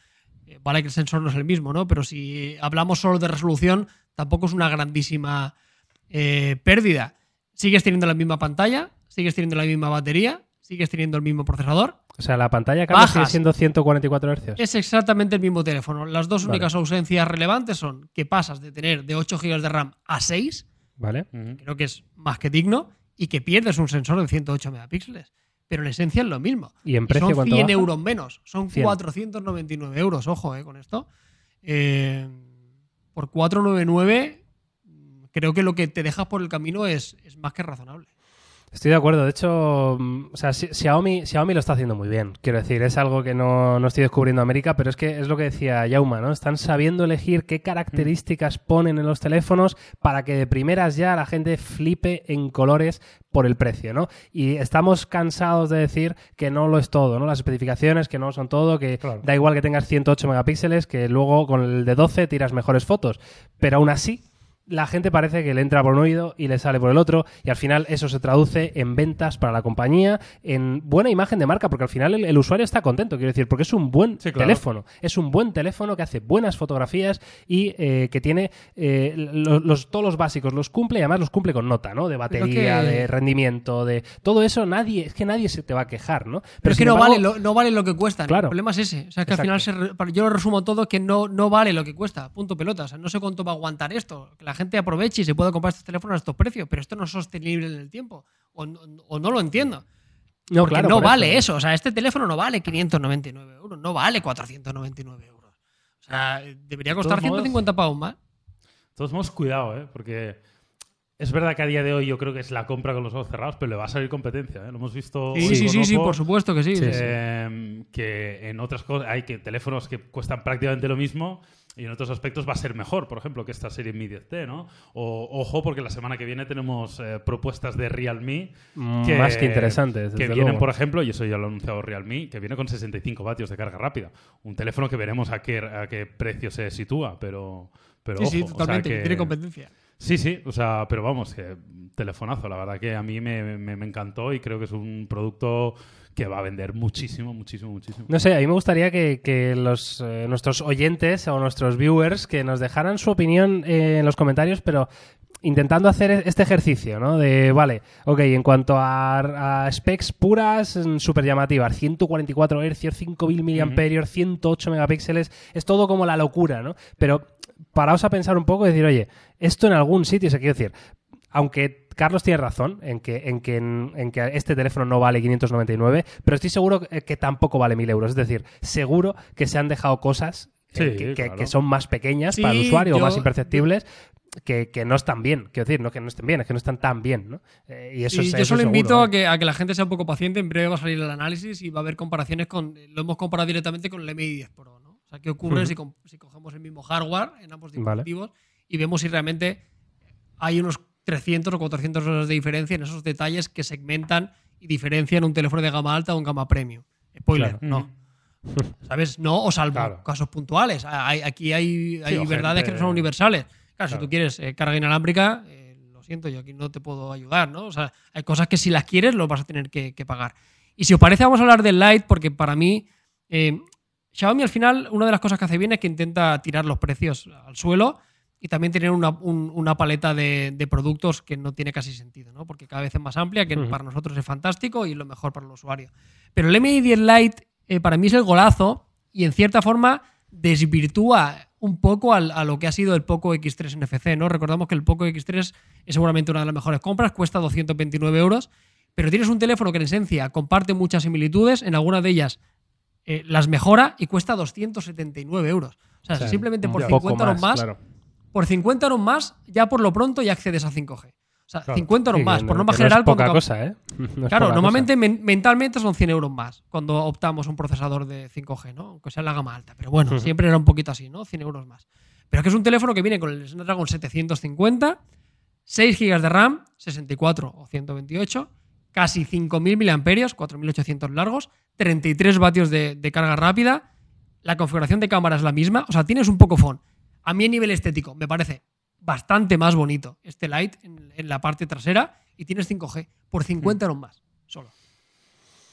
Eh, vale que el sensor no es el mismo, ¿no? Pero si hablamos solo de resolución, tampoco es una grandísima eh, pérdida. Sigues teniendo la misma pantalla, sigues teniendo la misma batería, sigues teniendo el mismo procesador. O sea, la pantalla cambia sigue siendo 144 Hz. Es exactamente el mismo teléfono. Las dos Vale. únicas ausencias relevantes son que pasas de tener de 8 GB de RAM a 6, ¿Vale? creo que es más que digno, y que pierdes un sensor de 108 megapíxeles. Pero en esencia es lo mismo. ¿Y en precio son cuánto 100 baja? euros menos. Son 100. 499 euros, ojo, eh, con esto. Eh, por 499, creo que lo que te dejas por el camino es, es más que razonable. Estoy de acuerdo. De hecho, mm, o sea, Xi- Xiaomi, Xiaomi lo está haciendo muy bien. Quiero decir, es algo que no, no estoy descubriendo en América, pero es que es lo que decía Yauma, ¿no? Están sabiendo elegir qué características ponen en los teléfonos para que de primeras ya la gente flipe en colores por el precio, ¿no? Y estamos cansados de decir que no lo es todo, ¿no? Las especificaciones que no son todo, que Claro. da igual que tengas 108 megapíxeles, que luego con el de 12 tiras mejores fotos. Pero aún así, la gente parece que le entra por un oído y le sale por el otro y al final eso se traduce en ventas para la compañía, en buena imagen de marca, porque al final el, el usuario está contento, quiero decir, porque es un buen Sí, claro. teléfono, es un buen teléfono que hace buenas fotografías y eh, que tiene eh, lo- los, todos los básicos, los cumple y además los cumple con nota, ¿no? De batería, que- de rendimiento, de todo eso, nadie, es que nadie se te va a quejar, ¿no? Pero, es que no, embargo- vale lo, no vale lo que cuesta. Claro. El problema es ese. O sea, que al final se re- yo lo resumo todo que no, no vale lo que cuesta. Punto pelota. O sea, no sé cuánto va a aguantar esto. La gente aproveche y se pueda comprar estos teléfonos a estos precios. Pero esto no es sostenible en el tiempo. O, no- o no lo entiendo. No, Porque claro, no por vale eso. O sea, este teléfono no vale 599 euros. No vale 499 euros. O sea, debería costar todos modos- 150 pavos más. De todos modos, cuidado, ¿eh? Porque es verdad que a día de hoy yo creo que es la compra con los ojos cerrados, pero le va a salir competencia, ¿eh? Lo hemos visto Sí, sí, sí, sí, Oppo, por supuesto que sí. Sí, sí, sí. eh, que en otras cosas hay que teléfonos que cuestan prácticamente lo mismo y en otros aspectos va a ser mejor, por ejemplo, que esta serie Mi 10T, ¿no? O, ojo, porque la semana que viene tenemos eh, propuestas de Realme Mm, Más que interesantes, Que vienen, luego. por ejemplo, y eso ya lo ha anunciado Realme, que viene con 65 vatios de carga rápida. Un teléfono que veremos a qué, a qué precio se sitúa, pero, pero Sí, sí, ojo, o sea totalmente. que- Tiene competencia. Sí, sí, o sea, pero vamos, que telefonazo, la verdad que a mí me, me- me encantó y creo que es un producto que va a vender muchísimo, muchísimo, muchísimo. No sé, a mí me gustaría que, que los, eh, nuestros oyentes o nuestros viewers que nos dejaran su opinión eh, en los comentarios, pero intentando hacer este ejercicio, ¿no? De, vale, ok, en cuanto a, a specs puras, súper llamativas, 144 Hz, 5000 mAh, 108 megapíxeles, es todo como la locura, ¿no? Pero paraos a pensar un poco y decir, oye, esto en algún sitio, se quiere decir, aunque Carlos tiene razón en que, en, que, en, que este teléfono no vale 599, pero estoy seguro que, tampoco vale 1000 euros. Es decir, seguro que se han dejado cosas eh, Sí, que, que- claro. que son más pequeñas Sí, para el usuario o más imperceptibles. Que, que no están bien, quiero decir, no que no estén bien, es que no están tan bien, ¿no? Eh, y eso Sí, es yo eso solo seguro, invito ¿no? a que, a que la gente sea un poco paciente. En breve va a salir el análisis y va a haber comparaciones con. Lo hemos comparado directamente con el MI 10 Pro. ¿no? O sea, ¿qué ocurre si, si cogemos el mismo hardware en ambos Vale. dispositivos y vemos si realmente hay unos 300 o 400 euros de diferencia en esos detalles que segmentan y diferencian un teléfono de gama alta o un gama premium? Spoiler, Claro. no. ¿Sabes? No, o salvo Claro. casos puntuales. Hay- aquí hay, hay o verdades gente- que no son universales. Claro, si tú quieres eh, carga inalámbrica, eh, lo siento, yo aquí no te puedo ayudar, ¿no? O sea, hay cosas que si las quieres, lo vas a tener que, que pagar. Y si os parece, vamos a hablar del Lite, porque para mí, eh, Xiaomi al final, una de las cosas que hace bien es que intenta tirar los precios al suelo y también tener una, un- una paleta de, de productos que no tiene casi sentido, ¿no? Porque cada vez es más amplia, que para nosotros es fantástico y lo mejor para el usuario. Pero el MI 10 Lite eh, para mí es el golazo y en cierta forma desvirtúa un poco al- a lo que ha sido el Poco X3 NFC, ¿no? Recordamos que el Poco X3 es seguramente una de las mejores compras, cuesta 229 euros, pero tienes un teléfono que en esencia comparte muchas similitudes, en algunas de ellas eh, las mejora y cuesta 279 euros. O sea, O sea, simplemente por un poco 50 euros más, claro. Por 50 euros más, ya por lo pronto ya accedes a 5G. O sea, Claro. 50 euros Sí, más, por no- norma no general. es poca cosa, ¿eh? No Claro, poca normalmente men- mentalmente son 100 euros más cuando optamos un procesador de 5G, ¿no? Aunque sea en la gama alta. Pero bueno, siempre era un poquito así, ¿no? 100 euros más. Pero es que es un teléfono que viene con el Snapdragon 750, 6 GB de RAM, 64 o 128, casi 5.000 mAh, 4.800 largos, 33 vatios de, de carga rápida, la configuración de cámara es la misma, o sea, tienes un poco phone. A mí a nivel estético me parece bastante más bonito este Lite en, en la parte trasera y tienes 5G por 50 euros más, solo.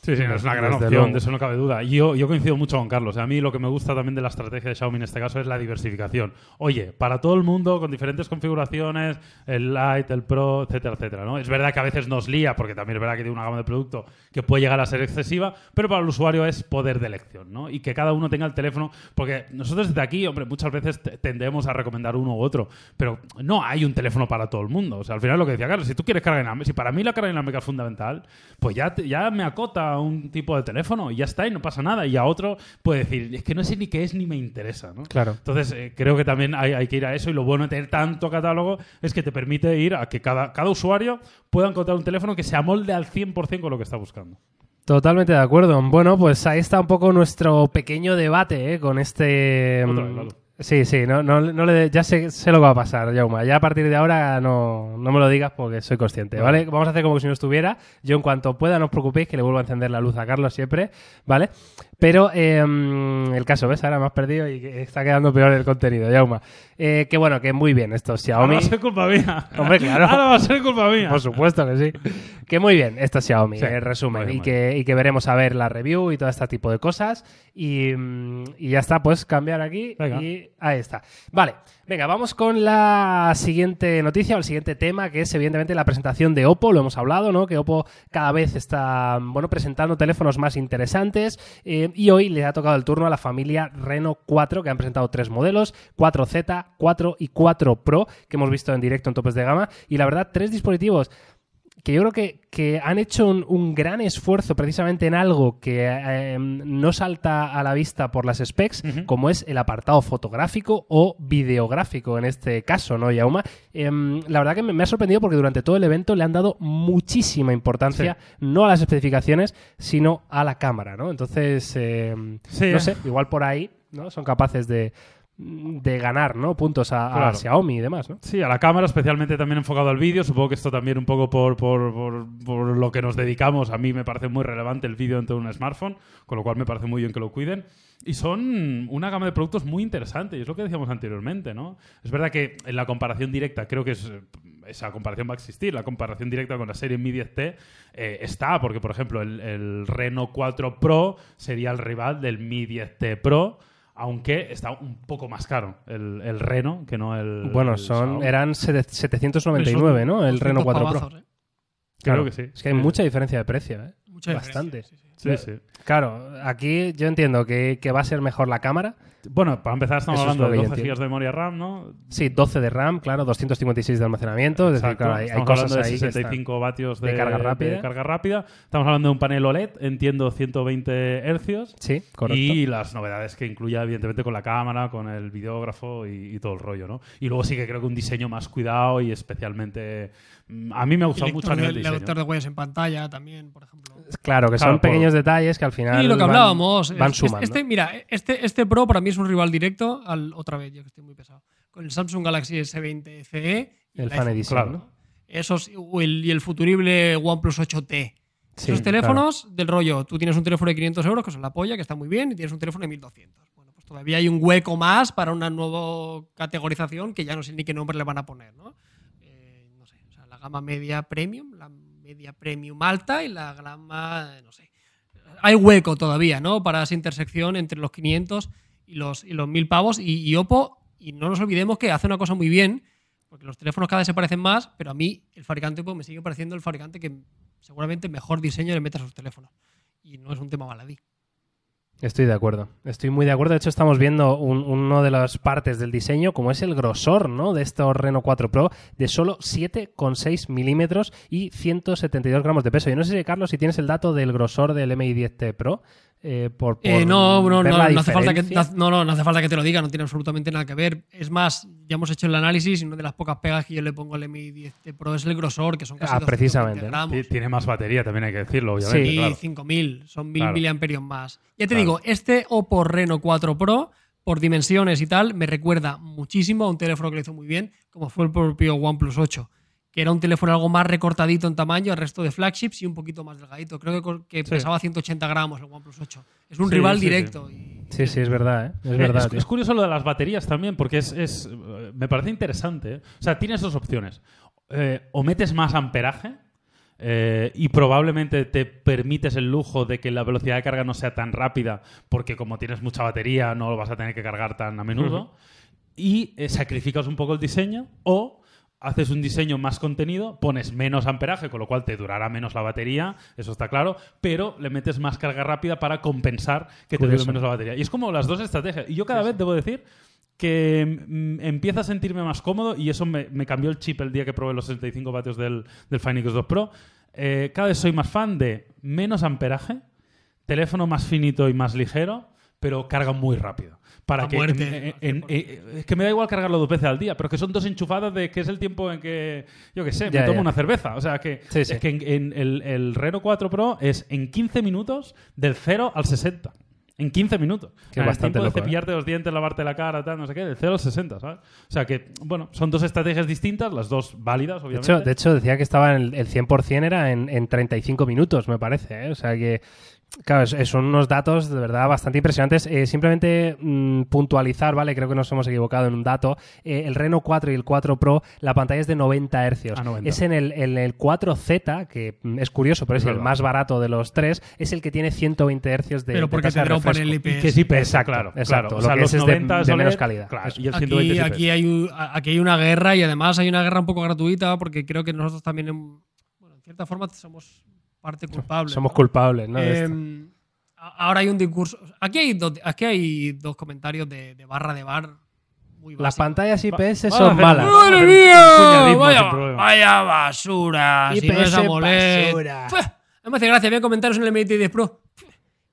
Sí, sí, es una gran Desde opción, luego. de eso no cabe duda. Y Yo, yo coincido mucho con Carlos. A mí lo que me gusta también de la estrategia de Xiaomi en este caso es la diversificación. Oye, para todo el mundo, con diferentes configuraciones, el Lite, el Pro, etcétera, etcétera. ¿no? Es verdad que a veces nos lía, porque también es verdad que tiene una gama de producto que puede llegar a ser excesiva, pero para el usuario es poder de elección, ¿no? Y que cada uno tenga el teléfono, porque nosotros desde aquí, hombre, muchas veces te- tendemos a recomendar uno u otro, pero no hay un teléfono para todo el mundo. O sea, al final lo que decía Carlos, si tú quieres carga inalámbrica, si para mí la carga inalámbrica es fundamental, pues ya, ya me acota a un tipo de teléfono y ya está y no pasa nada. Y a otro puede decir, es que no sé ni qué es ni me interesa, ¿no? Claro. Entonces, eh, creo que también hay, hay que ir a eso y lo bueno de tener tanto catálogo es que te permite ir a que cada, cada usuario pueda encontrar un teléfono que se amolde al 100% con lo que está buscando. Totalmente de acuerdo. Bueno, pues ahí está un poco nuestro pequeño debate ¿eh? con este. Mm, claro. Sí, sí, no, no, no le, ya sé, sé lo que va a pasar, Jauma. Ya a partir de ahora no, no me lo digas porque soy consciente, Vale. Vamos a hacer como si no estuviera. Yo en cuanto pueda, no os preocupéis que le vuelvo a encender la luz a Carlos siempre, ¿vale? Pero eh, el caso, ¿ves? Ahora me has perdido y está quedando peor el contenido, Jauma. Eh, que bueno, que muy bien esto, Ahora Xiaomi. va a ser culpa mía. Hombre, claro. Ahora va a ser culpa mía. Por supuesto que sí. Que muy bien, esto es Xiaomi, Sí, en resumen. Y que, y que veremos a ver la review y todo este tipo de cosas. Y, mm, y ya está, pues cambiar aquí. Venga. Y ahí está. Vale, venga, vamos con la siguiente noticia o el siguiente tema, que es evidentemente la presentación de Oppo. Lo hemos hablado, ¿no? Que Oppo cada vez está, bueno, presentando teléfonos más interesantes. eh, y hoy le ha tocado el turno a la familia Reno 4, que han presentado tres modelos: 4Z, 4 y 4 Pro, que hemos visto en directo en topes de gama. Y la verdad, tres dispositivos que yo creo que, que han hecho un, un gran esfuerzo precisamente en algo que eh, no salta a la vista por las specs, como es el apartado fotográfico o videográfico en este caso, ¿no, Yauma? Em, la verdad que me, me ha sorprendido porque durante todo el evento le han dado muchísima importancia, no a las especificaciones, sino a la cámara, ¿no? Entonces, em, Sí, no eh. sé, igual por ahí, ¿no? Son capaces de de ganar, ¿no? Puntos a, a Claro. Xiaomi y demás, ¿no? Sí, a la cámara, especialmente también enfocado al vídeo. Supongo que esto también un poco por, por, por- por lo que nos dedicamos. A mí me parece muy relevante el vídeo dentro de un smartphone, con lo cual me parece muy bien que lo cuiden. Y son una gama de productos muy interesante, y es lo que decíamos anteriormente, ¿no? Es verdad que en la comparación directa, creo que es, esa comparación va a existir, la comparación directa con la serie Mi 10T eh, está, porque por ejemplo el, el Reno 4 Pro sería el rival del Mi 10T Pro, aunque está un poco más caro el, el Reno que no el. Bueno, el son eran sete- 799, ¿no? El Reno 4 Pro. ¿eh? Creo Claro, que sí. Es que hay Sí. mucha diferencia de precio, ¿eh? Mucha Bastante. diferencia, sí, sí. Sí, sí. Claro, aquí yo entiendo que, que va a ser mejor la cámara. Bueno, para empezar estamos Eso es hablando lo de que yo 12 entiendo. GB de memoria RAM, ¿no? Sí, 12 de RAM, claro, 256 de almacenamiento. Es decir, claro, hay, hay Estamos cosas hablando de ahí que están- 65 vatios de, de carga rápida. de carga rápida. Estamos hablando de un panel OLED, entiendo 120 hercios. Sí, correcto. Y las novedades que incluye, evidentemente, con la cámara, con el videógrafo y, y todo el rollo, ¿no? Y luego sí que creo que un diseño más cuidado y especialmente... mm, A mí me ha El gustado mucho nivel de, diseño. lector de huellas en pantalla también, por ejemplo. Claro, que Claro, son por- pequeños detalles que al final Y lo que van- hablábamos. van sumando. Este, mira, este, este Pro para mí es un rival directo al otra vez, yo que estoy muy pesado. Con el Samsung Galaxy S20 FE. y el iPhone. Fan Edition, claro. ¿no? Esos, el- y el futurible OnePlus 8T. Sí, Esos teléfonos del rollo, tú tienes un teléfono de 500 euros, que es la polla, que está muy bien, y tienes un teléfono de 1200. Bueno, pues todavía hay un hueco más para una nueva categorización que ya no sé ni qué nombre le van a poner, ¿no? Eh, no sé, o sea, la gama media premium, la media premium alta y la gama, no sé. Hay hueco todavía, ¿no? Para esa intersección entre los 500 y los, y los 1000 pavos. Y, y Oppo, y no nos olvidemos que hace una cosa muy bien, porque los teléfonos cada vez se parecen más, pero a mí el fabricante Oppo me sigue pareciendo el fabricante que seguramente mejor diseño le mete a sus teléfonos. Y no es un tema baladí. Estoy de acuerdo. Estoy muy de acuerdo. De hecho, estamos viendo un- uno de las partes del diseño, como es el grosor ¿no? de estos Reno 4 Pro, de solo 7,6 milímetros y 172 gramos de peso. Yo no sé, Carlos, si tienes el dato del grosor del MI 10T Pro. eh, por, por Eh, no, no, no, no hace falta que, no, no, no hace falta que te lo diga, no tiene absolutamente nada que ver. Es más, ya hemos hecho el análisis y una de las pocas pegas que yo le pongo al Mi 10 Pro es el grosor, que son casi Ah, 220 precisamente, Tiene más batería, también hay que decirlo, obviamente. Sí, claro. 5000, son 1000 Claro. miliamperios más. Ya te Claro. digo, este Oppo Reno 4 Pro, por dimensiones y tal, me recuerda muchísimo a un teléfono que lo hizo muy bien, como fue el propio OnePlus 8, que era un teléfono algo más recortadito en tamaño al resto de flagships y un poquito más delgadito. Creo que, co- que Sí. pesaba 180 gramos el OnePlus 8. Es un Sí, rival sí, sí. directo. y- Sí, sí, es verdad, ¿eh? Es Eh, verdad. es, curioso lo de las baterías también, porque es, es, me parece interesante. ¿eh? O sea, tienes dos opciones. Eh, o metes más amperaje eh, y probablemente te permites el lujo de que la velocidad de carga no sea tan rápida, porque como tienes mucha batería no lo vas a tener que cargar tan a menudo. Y eh, sacrificas un poco el diseño o haces un diseño más contenido, pones menos amperaje, con lo cual te durará menos la batería, eso está claro, pero le metes más carga rápida para compensar que te dure menos la batería. Y es como las dos estrategias. Y yo cada vez debo decir que mm, empiezo a sentirme más cómodo y eso me, me cambió el chip el día que probé los 65 vatios del, del Fine X2 Pro. Eh, cada vez soy más fan de menos amperaje, teléfono más finito y más ligero, pero carga muy rápido. Para A que muerte, en- en- en- es que me da igual cargarlo dos veces al día, pero que son dos enchufadas de que es el tiempo en que, yo qué sé, me tomo ya. una cerveza. O sea, que Sí, sí. es que en, en el, el Reno 4 Pro es en 15 minutos del 0 al 60. En 15 minutos. Que el bastante tiempo de loco, ¿eh? cepillarte los dientes, lavarte la cara, tal, no sé qué, del 0 al 60, ¿sabes? O sea que, bueno, son dos estrategias distintas, las dos válidas, De obviamente. hecho, de hecho, decía que estaba en el, el 100% era en, en 35 minutos, me parece. ¿eh? O sea que, claro, son unos datos de verdad bastante impresionantes. Eh, simplemente mm, puntualizar, ¿vale? Creo que nos hemos equivocado en un dato. Eh, el Reno 4 y el 4 Pro, la pantalla es de 90 hercios. A 90. Es en el, en el 4Z, que mm, es curioso, pero es, Es el verdad. más barato de los tres, es el que tiene 120 hercios de Pero porque tendrá un refresco. panel IPS. Que es IPS, Exacto, claro. exacto. claro. Lo O sea, que los es es de- 90 es de menos calidad. Claro, y el 120 Aquí, es IPS. aquí, hay, aquí hay una guerra y además hay una guerra un poco gratuita porque creo que nosotros también, en, bueno, en cierta forma, somos parte culpable. Somos ¿no? culpables, ¿no? de esto. Eh, a- ahora hay un discurso. Aquí hay dos, aquí hay dos comentarios de, de barra de bar muy Las pantallas IPS Va- son a malas. A ¡Madre mía! Vaya, vaya basura. si no es IPS AMOLED. basura. Pua, No me hace gracia, había comentarios en el MT 10 Pro.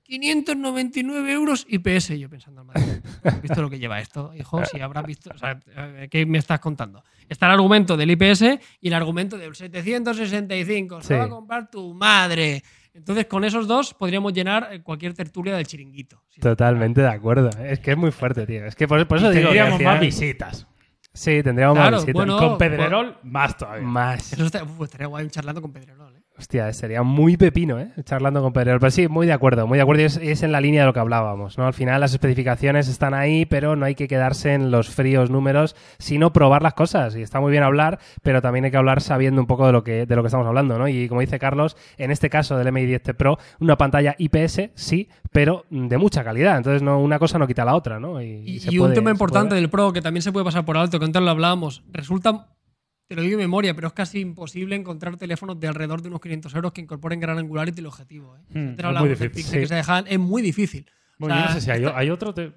599 euros IPS. Yo pensando, madre, ¿has visto lo que lleva esto, hijo? Si habrás visto. O sea, eh, ¿qué me estás contando? Está el argumento del IPS y el argumento del 765. Se Sí. va a comprar tu madre. Entonces, con esos dos podríamos llenar eh, cualquier tertulia del chiringuito. Totalmente de acuerdo. Es que es muy fuerte, tío. Es que por, por eso digo que Tendríamos al más final- visitas. Sí, tendríamos Claro, más visitas. bueno, Con Pedrerol, más todavía. Más. Eso está- uf, estaría guay un charlando con Pedrerol. ¿eh? Hostia, sería muy pepino, ¿eh? Charlando con Pedro. Pero sí, muy de acuerdo, muy de acuerdo. Y es, es en la línea de lo que hablábamos, ¿no? Al final las especificaciones están ahí, pero no hay que quedarse en los fríos números, sino probar las cosas. Y está muy bien hablar, pero también hay que hablar sabiendo un poco de lo que, de lo que estamos hablando, ¿no? Y como dice Carlos, en este caso del MI 10T Pro, una pantalla IPS, sí, pero de mucha calidad. Entonces, no, una cosa no quita la otra, ¿no? Y, Y, se y puede- un tema importante del Pro que también se puede pasar por alto, que antes lo hablábamos, resulta, te lo digo de memoria, pero es casi imposible encontrar teléfonos de alrededor de unos 500 euros que incorporen gran angular y teleobjetivo. ¿eh? Hmm, es muy difícil. Pixel Sí. que se dejaban, es muy difícil. O Bueno, sea, yo no sé si hay, hay otro. te-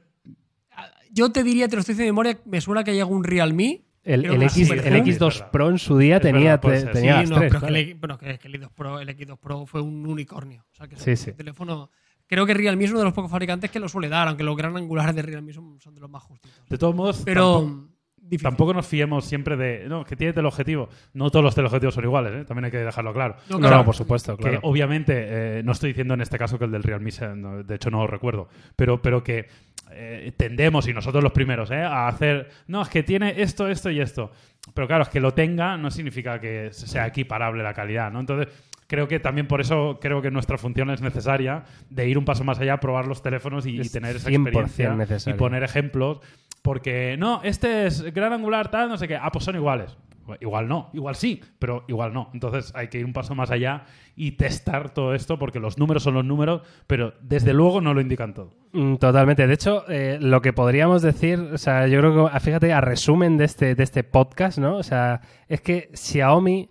yo te diría, te lo estoy diciendo de memoria, me suena que llega un Realme. El, el X, sí, el es X2 verdad. Pro en su día Es tenía, verdad, te- tenía Sí, las no, tres, pero, claro. es que el, bueno, que, es que el X2 Pro, el X2 Pro fue un unicornio. O sea, que Sí, sí. teléfono. Creo que Realme es uno de los pocos fabricantes que lo suele dar, aunque los gran angulares de Realme son, son de los más justitos. De todos modos, Pero. tampoco, difícil. tampoco nos fiemos siempre de. No, que tiene teleobjetivo. No todos los teleobjetivos son iguales, ¿eh? también hay que dejarlo claro. No, claro. no, por supuesto, Que obviamente, eh, no estoy diciendo en este caso que el del Realme, no, de hecho no lo recuerdo, pero, pero que eh, tendemos, y nosotros los primeros, ¿eh? a hacer, no, es que tiene esto, esto y esto. Pero claro, es que lo tenga no significa que sea equiparable la calidad, ¿no? Entonces, creo que también por eso creo que nuestra función es necesaria de ir un paso más allá, probar los teléfonos y, tener esa 100% experiencia y poner ejemplos. Porque, no, este es gran angular, tal, no sé qué. Ah, pues son iguales. Igual no, igual sí, pero igual no. Entonces hay que ir un paso más allá y testar todo esto porque los números son los números, pero desde luego no lo indican todo. Mm, Totalmente. De hecho, eh, lo que podríamos decir, o sea, yo creo que, fíjate, a resumen de este, de este podcast, ¿no? O sea, es que Xiaomi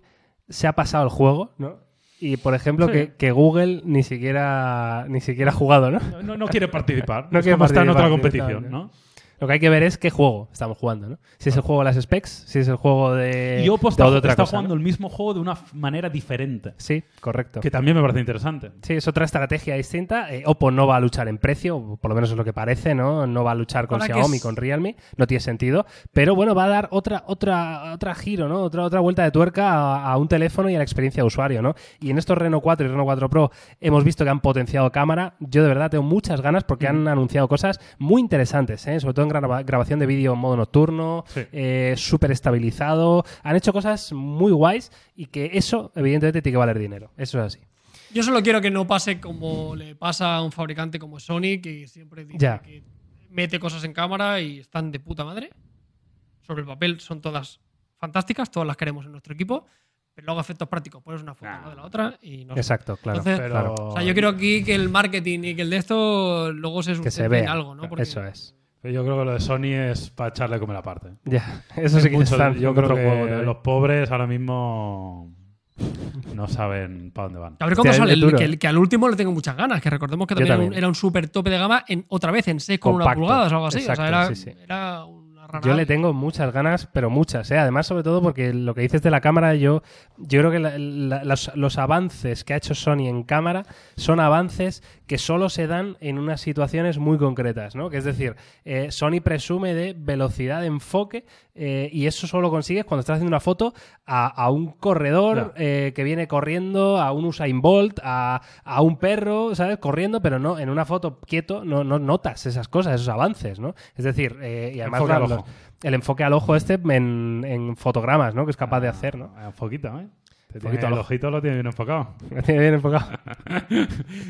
se ha pasado el juego, ¿no? Y, por ejemplo, Sí. que, que Google ni siquiera, ni siquiera ha jugado, ¿no? No, no- no quiere participar. No es quiere como está en otra participar, competición. ¿no? Lo que hay que ver es qué juego estamos jugando, ¿no? Si es el juego de las specs, si es el juego de. Y Oppo de está, otra está cosa, jugando ¿no? el mismo juego de una manera diferente, Sí, correcto. que también me parece interesante. Sí, es otra estrategia distinta. Eh, Oppo no va a luchar en precio, por lo menos es lo que parece, ¿no? No va a luchar con Ahora Xiaomi, es- con Realme, no tiene sentido. Pero bueno, va a dar otra, otra, otra giro, ¿no? Otra, otra vuelta de tuerca a, a un teléfono y a la experiencia de usuario, ¿no? Y en estos Reno 4 y Reno 4 Pro hemos visto que han potenciado cámara. Yo de verdad tengo muchas ganas porque han anunciado cosas muy interesantes, ¿eh? Sobre todo en graba- grabación de vídeo en modo nocturno, Sí. eh, súper estabilizado. Han hecho cosas muy guays y que eso, evidentemente, tiene que valer dinero. Eso es así. Yo solo quiero que no pase como le pasa a un fabricante como Sony, que siempre dice Ya. que mete cosas en cámara y están de puta madre. Sobre el papel son todas fantásticas, todas las queremos en nuestro equipo, pero luego efectos prácticos, pones una foto Nah. de la otra y no. Exacto, claro. Entonces, Pero- claro. O sea, yo quiero aquí que el marketing y que el de esto luego se que se en algo, ¿no? Porque Eso es. Yo creo que lo de Sony es para echarle a comer aparte. Ya, eso sí que Mucho- está yo creo que juego los pobres ahora mismo no saben para dónde van. A ver cuándo Hostia, sale el, que, al último le tengo muchas ganas, que recordemos que también, era un- también. era un súper tope de gama en otra vez en 6 con una pulgada o algo así. o sea, era, sí, sí. era una rara. Yo le tengo muchas ganas, pero muchas, ¿eh? Además, sobre todo porque lo que dices de la cámara, yo, yo creo que la- la- los, los avances que ha hecho Sony en cámara son avances que solo se dan en unas situaciones muy concretas, ¿no? Que es decir, eh, Sony presume de velocidad de enfoque eh, y eso solo lo consigues cuando estás haciendo una foto a, a un corredor eh, que viene corriendo, a un Usain Bolt, a, a un perro, ¿sabes? Corriendo, pero no, en una foto quieto no, no notas esas cosas, esos avances, ¿no? Es decir, eh, y además Enfoque el enfoque al ojo este en, en fotogramas, ¿no? Que es capaz de hacer, ¿no? Ah, Foquito, ¿eh? Al el ojito lo tiene bien enfocado. Me tiene bien enfocado.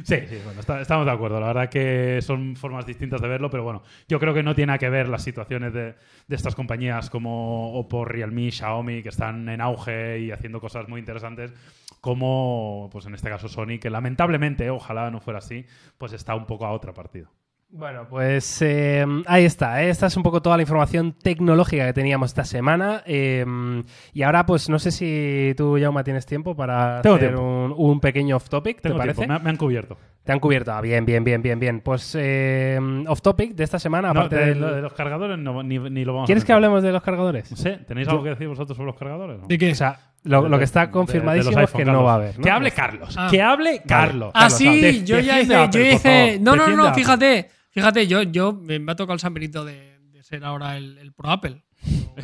Sí, sí, bueno, está- estamos de acuerdo. La verdad que son formas distintas de verlo, pero bueno, yo creo que no tiene que ver las situaciones de, de estas compañías como Oppo, Realme, Xiaomi, que están en auge y haciendo cosas muy interesantes, como, pues en este caso Sony, que lamentablemente, ojalá no fuera así, pues está un poco a otra partida. Bueno, pues eh, ahí está. ¿eh? Esta es un poco toda la información tecnológica que teníamos esta semana. eh, y ahora, pues no sé si tú, Jauma, tienes tiempo para Tengo hacer tiempo. Un, un pequeño off topic, ¿te Tengo parece? me, me han cubierto. Te han cubierto. Ah, bien, bien, bien, bien, bien. Pues eh, off topic de esta semana, No, aparte de, del- de los cargadores no, ni, ni lo vamos ¿Quieres a que hablemos de los cargadores? No sé, ¿tenéis algo que decir vosotros sobre los cargadores? no? ¿De qué? O sea, lo, lo que está de- confirmadísimo de es que no va a haber. ¿no? Que hable Carlos. Ah. Que hable Carlos. Ah, Carlos, sí, yo ya hice. yo hice no, no, no, fíjate. Fíjate, yo, yo me ha tocado el San Benito de, de ser ahora el, el pro Apple.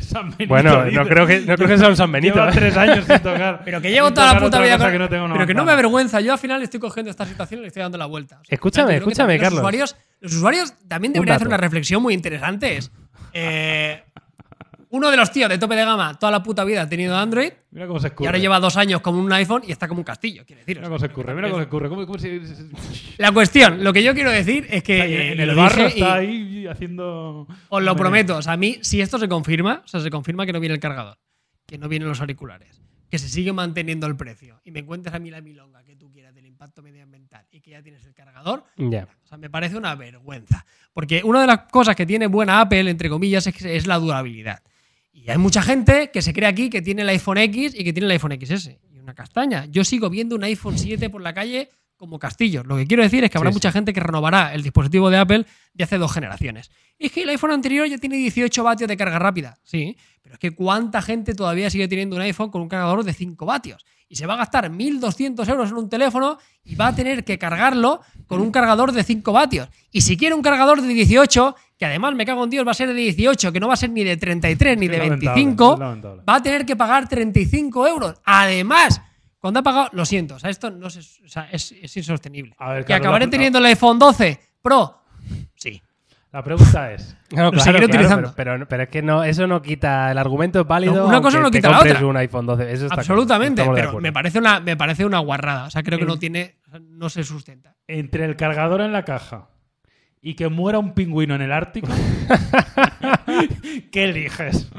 San Benito, Bueno, no creo que, no creo que sea un San Benito. Lleva ¿eh? tres años sin tocar. Pero que llevo toda la puta vida. con- que no pero que no me avergüenza. Yo al final estoy cogiendo esta situación y le estoy dando la vuelta. O sea, Escúchame, escúchame, Carlos. Los usuarios, los usuarios también deberían hacer dato. una reflexión muy interesante. Es, eh, uno de los tíos de tope de gama toda la puta vida ha tenido Android Mira cómo se y escurre. ahora lleva dos años como un iPhone y está como un castillo. Quiero decir. Mira cómo se escurre, mira cómo se escurre. ¿Cómo, cómo se- La cuestión, lo que yo quiero decir es que. eh, en el barro y está ahí haciendo. Os lo prometo. O sea, a mí, si esto se confirma, o sea, se confirma que no viene el cargador, que no vienen los auriculares, que se sigue manteniendo el precio y me encuentras a mí la milonga que tú quieras del impacto medioambial y que ya tienes el cargador, Ya. o sea, me parece una vergüenza. Porque una de las cosas que tiene buena Apple, entre comillas, es, que es la durabilidad. Y hay mucha gente que se cree aquí que tiene el iPhone X y que tiene el iPhone XS. Y una castaña. Yo sigo viendo un iPhone 7 por la calle como castillo. Lo que quiero decir es que habrá Sí, mucha gente que renovará el dispositivo de Apple de hace dos generaciones. Es que el iPhone anterior ya tiene 18 vatios de carga rápida. Sí, pero es que ¿cuánta gente todavía sigue teniendo un iPhone con un cargador de 5 vatios? Y se va a gastar 1.200 euros en un teléfono y va a tener que cargarlo con un cargador de 5 vatios. Y si quiere un cargador de 18, que además me cago en Dios va a ser de 18, que no va a ser ni de 33 ni de lamentable, 25, es lamentable. va a tener que pagar 35 euros. Además, cuando ha pagado, lo siento, o sea, esto no se- o sea, es, es insostenible. Ver, ¿Que Carlos, acabaré teniendo el iPhone 12 Pro? Sí. La pregunta es: Claro, claro, claro, utilizando. Pero, pero, pero es que no, eso no quita el argumento es válido. No, una cosa no te quita la otra. un iPhone 12. Eso está claro, Absolutamente, pero me parece, una, me parece una guarrada. O sea, creo que no tiene, no se sustenta. entre el cargador en la caja y que muera un pingüino en el Ártico, ¿qué eliges?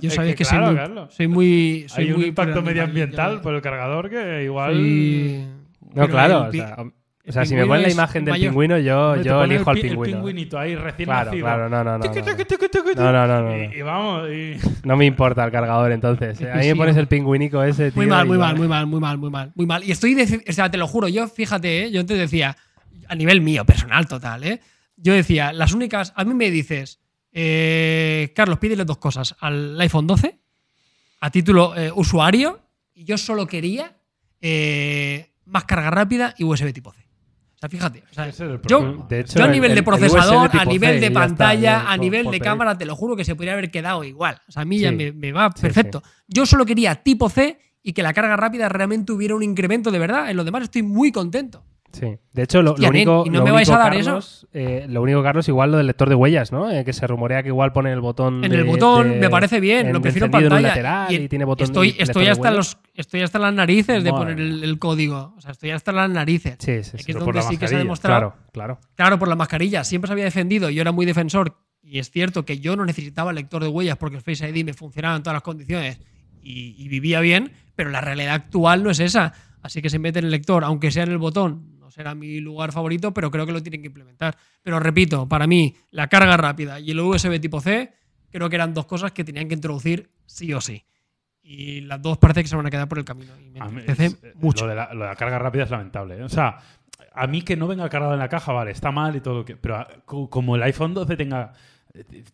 Yo Es sabéis que que, claro, soy, muy, Carlos. soy muy. soy Hay un impacto medioambiental por el cargador que igual. No, pero claro. O sea, o sea, si me pingüino ponen la imagen del mayor. pingüino, yo, te yo elijo el al pi- El pingüino. pingüinito ahí recién Claro, nacido. claro, no, no, no, no. No, no, no, no, Y, vamos. y- No me importa el cargador entonces. A mí me pones el pingüinico ese, tío. Muy mal, muy mal, muy mal, muy mal, muy mal, muy mal. Y estoy, o sea, te lo juro, yo fíjate, ¿eh? yo antes decía, a nivel mío, personal, total, ¿eh? Yo decía, las únicas, a mí me dices, eh, Carlos, pídele dos cosas al iPhone 12, a título eh, usuario, y yo solo quería eh, más carga rápida y USB tipo C. O sea, fíjate, o sea, es yo, problema. De hecho, yo a el- nivel el- de procesador, a nivel C, de está, pantalla, a nivel por de cámara, te lo juro que se podría haber quedado igual. O sea, a mí ya me, me va Sí, perfecto. Yo solo quería tipo C y que la carga rápida realmente hubiera un incremento de verdad. En lo demás estoy muy contento. Sí. De hecho, lo, Hostia, lo único. ¿y no lo me vais único, a dar Carlos, eh, lo único, Carlos, igual lo del lector de huellas, ¿no? Eh, que se rumorea que igual pone el botón. En de- el botón de- me parece bien, en- lo prefiero en pantalla. lateral y, Y tiene botón estoy, estoy, hasta los, estoy hasta las narices de Madre poner el, el código. O sea, estoy hasta las narices. Sí, sí, Aquí sí. es Pero por donde la sí que se ha mascarilla, demostrado. Claro, claro. Claro, por la mascarilla. Siempre se había defendido. Yo era muy defensor. Y es cierto que yo no necesitaba lector de huellas porque el Face ID me funcionaba en todas las condiciones y, y vivía bien. Pero la realidad actual no es esa. Así que se mete en el lector, aunque sea en el botón. No será mi lugar favorito, pero creo que lo tienen que implementar. Pero repito, para mí, la carga rápida y el USB tipo C creo que eran dos cosas que tenían que introducir sí o sí. Y las dos parece que se van a quedar por el camino. Y me es- mucho. Lo de, la, lo de la carga rápida es lamentable. ¿eh? O sea, a mí que no venga cargado en la caja, vale, está mal y todo lo que. Pero a- co- como el iPhone 12 tenga,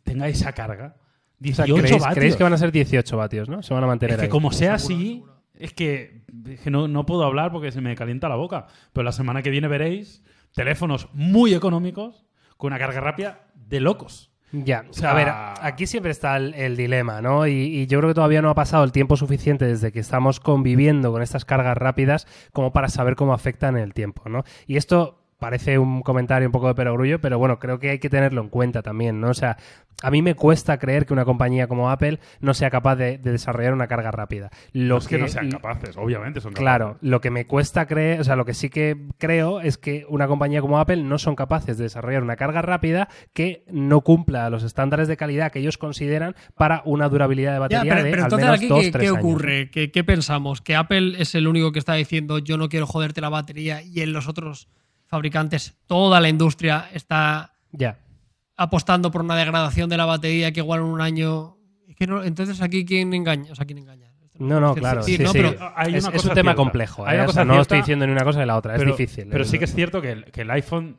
tenga esa carga, O sea, 18 ¿creéis, vatios. creéis que van a ser 18 vatios, ¿no? Se van a mantener Es que ahí. como sea Seguro, así, seguro. Es que, es que no, no puedo hablar porque se me calienta la boca. Pero la semana que viene veréis teléfonos muy económicos con una carga rápida de locos. Ya, O sea- a ver, aquí siempre está el, el dilema, ¿no? Y, y yo creo que todavía no ha pasado el tiempo suficiente desde que estamos conviviendo con estas cargas rápidas como para saber cómo afectan el tiempo, ¿no? Y esto parece un comentario un poco de perogrullo, pero bueno, creo que hay que tenerlo en cuenta también, ¿no? O sea, a mí me cuesta creer que una compañía como Apple no sea capaz de, de desarrollar una carga rápida. Lo No es que no sean capaces, obviamente son capaces. Claro, lo que me cuesta creer, o sea, lo que sí que creo es que una compañía como Apple no son capaces de desarrollar una carga rápida que no cumpla los estándares de calidad que ellos consideran para una durabilidad de Ya, batería pero, de pero al entonces menos aquí, dos, ¿qué, tres qué años. ocurre? ¿Qué, qué pensamos? ¿Que Apple es el único que está diciendo yo no quiero joderte la batería y en los otros fabricantes toda la industria está Ya. apostando por una degradación de la batería que igual en un año... Es que no- entonces aquí quién engaña, o sea, quién engaña. No, no, claro. Sí, no, sí. pero- Hay es, una es cosa un tema cierta. complejo. Hay ¿eh? O sea, no cierta, estoy diciendo ni una cosa ni la otra. pero, es difícil. Pero sí que es cierto que el, que el iPhone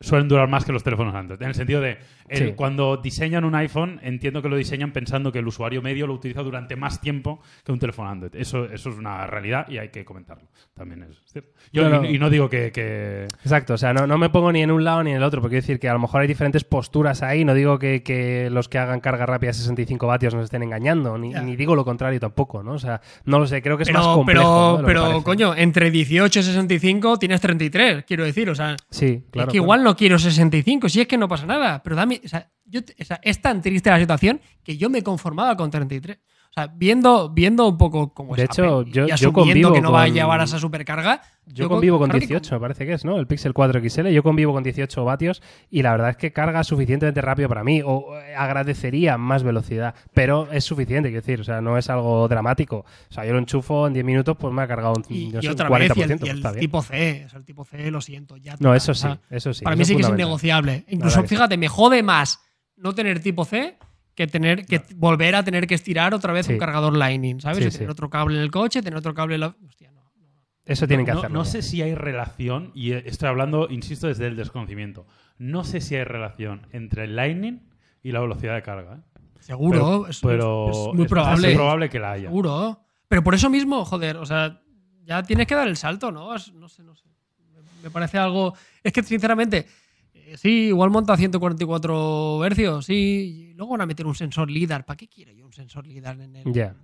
suelen durar más que los teléfonos Android. En el sentido de, el- Sí. cuando diseñan un iPhone, entiendo que lo diseñan pensando que el usuario medio lo utiliza durante más tiempo que un teléfono Android. Eso, eso es una realidad y hay que comentarlo. También es cierto. Yo, no. Y, y no digo que... que- Exacto, o sea, no, no me pongo ni en un lado ni en el otro, porque quiero decir que a lo mejor hay diferentes posturas ahí, no digo que, que los que hagan carga rápida a 65 vatios nos estén engañando, ni, Ya. ni digo lo contrario tampoco, ¿no? O sea, no lo sé, creo que es Pero, más complejo. pero, ¿no? pero coño, entre 18 y 65 tienes 33, quiero decir. O sea, Sí, claro. es que igual no quiero 65, si es que no pasa nada. Pero dame, o sea, yo, o sea, es tan triste la situación que yo me conformaba con 33. O sea, viendo, viendo un poco cómo De es hecho, Apple yo- y yo convivo que no va a con- llevar a esa supercarga. Yo convivo con que 18, me parece que es, ¿no? El Pixel 4 XL, yo convivo con 18 vatios y la verdad es que carga suficientemente rápido para mí, o eh, agradecería más velocidad, pero es suficiente, quiero decir, o sea, no es algo dramático. O sea, yo lo enchufo en 10 minutos, pues me ha cargado un, Y, yo y sé, un otra 40%, vez, y el, pues el está bien. tipo C, o sea, el tipo C, lo siento, ya No, eso sí, eso sí. Para eso mí sí que es innegociable. Incluso, fíjate, me jode más no tener tipo C que tener que volver a tener que estirar otra vez Sí. un cargador Lightning, ¿sabes? Sí, Y tener sí. otro cable en el coche, tener otro cable en la... Hostia, no. Eso tienen que no, hacerlo. no sé si hay relación, y estoy hablando, insisto, desde el desconocimiento. No sé si hay relación entre el Lightning y la velocidad de carga. ¿eh? Seguro, Pero, es, pero es muy es probable. bastante probable que la haya. Seguro. Pero por eso mismo, joder, o sea, ya tienes que dar el salto, ¿no? Es- no sé, no sé. Me, parece algo. Es que, sinceramente, sí, igual monta 144 hercios, sí. Y luego van a meter un sensor LIDAR. ¿Para qué quiero yo un sensor LIDAR en el. Ya.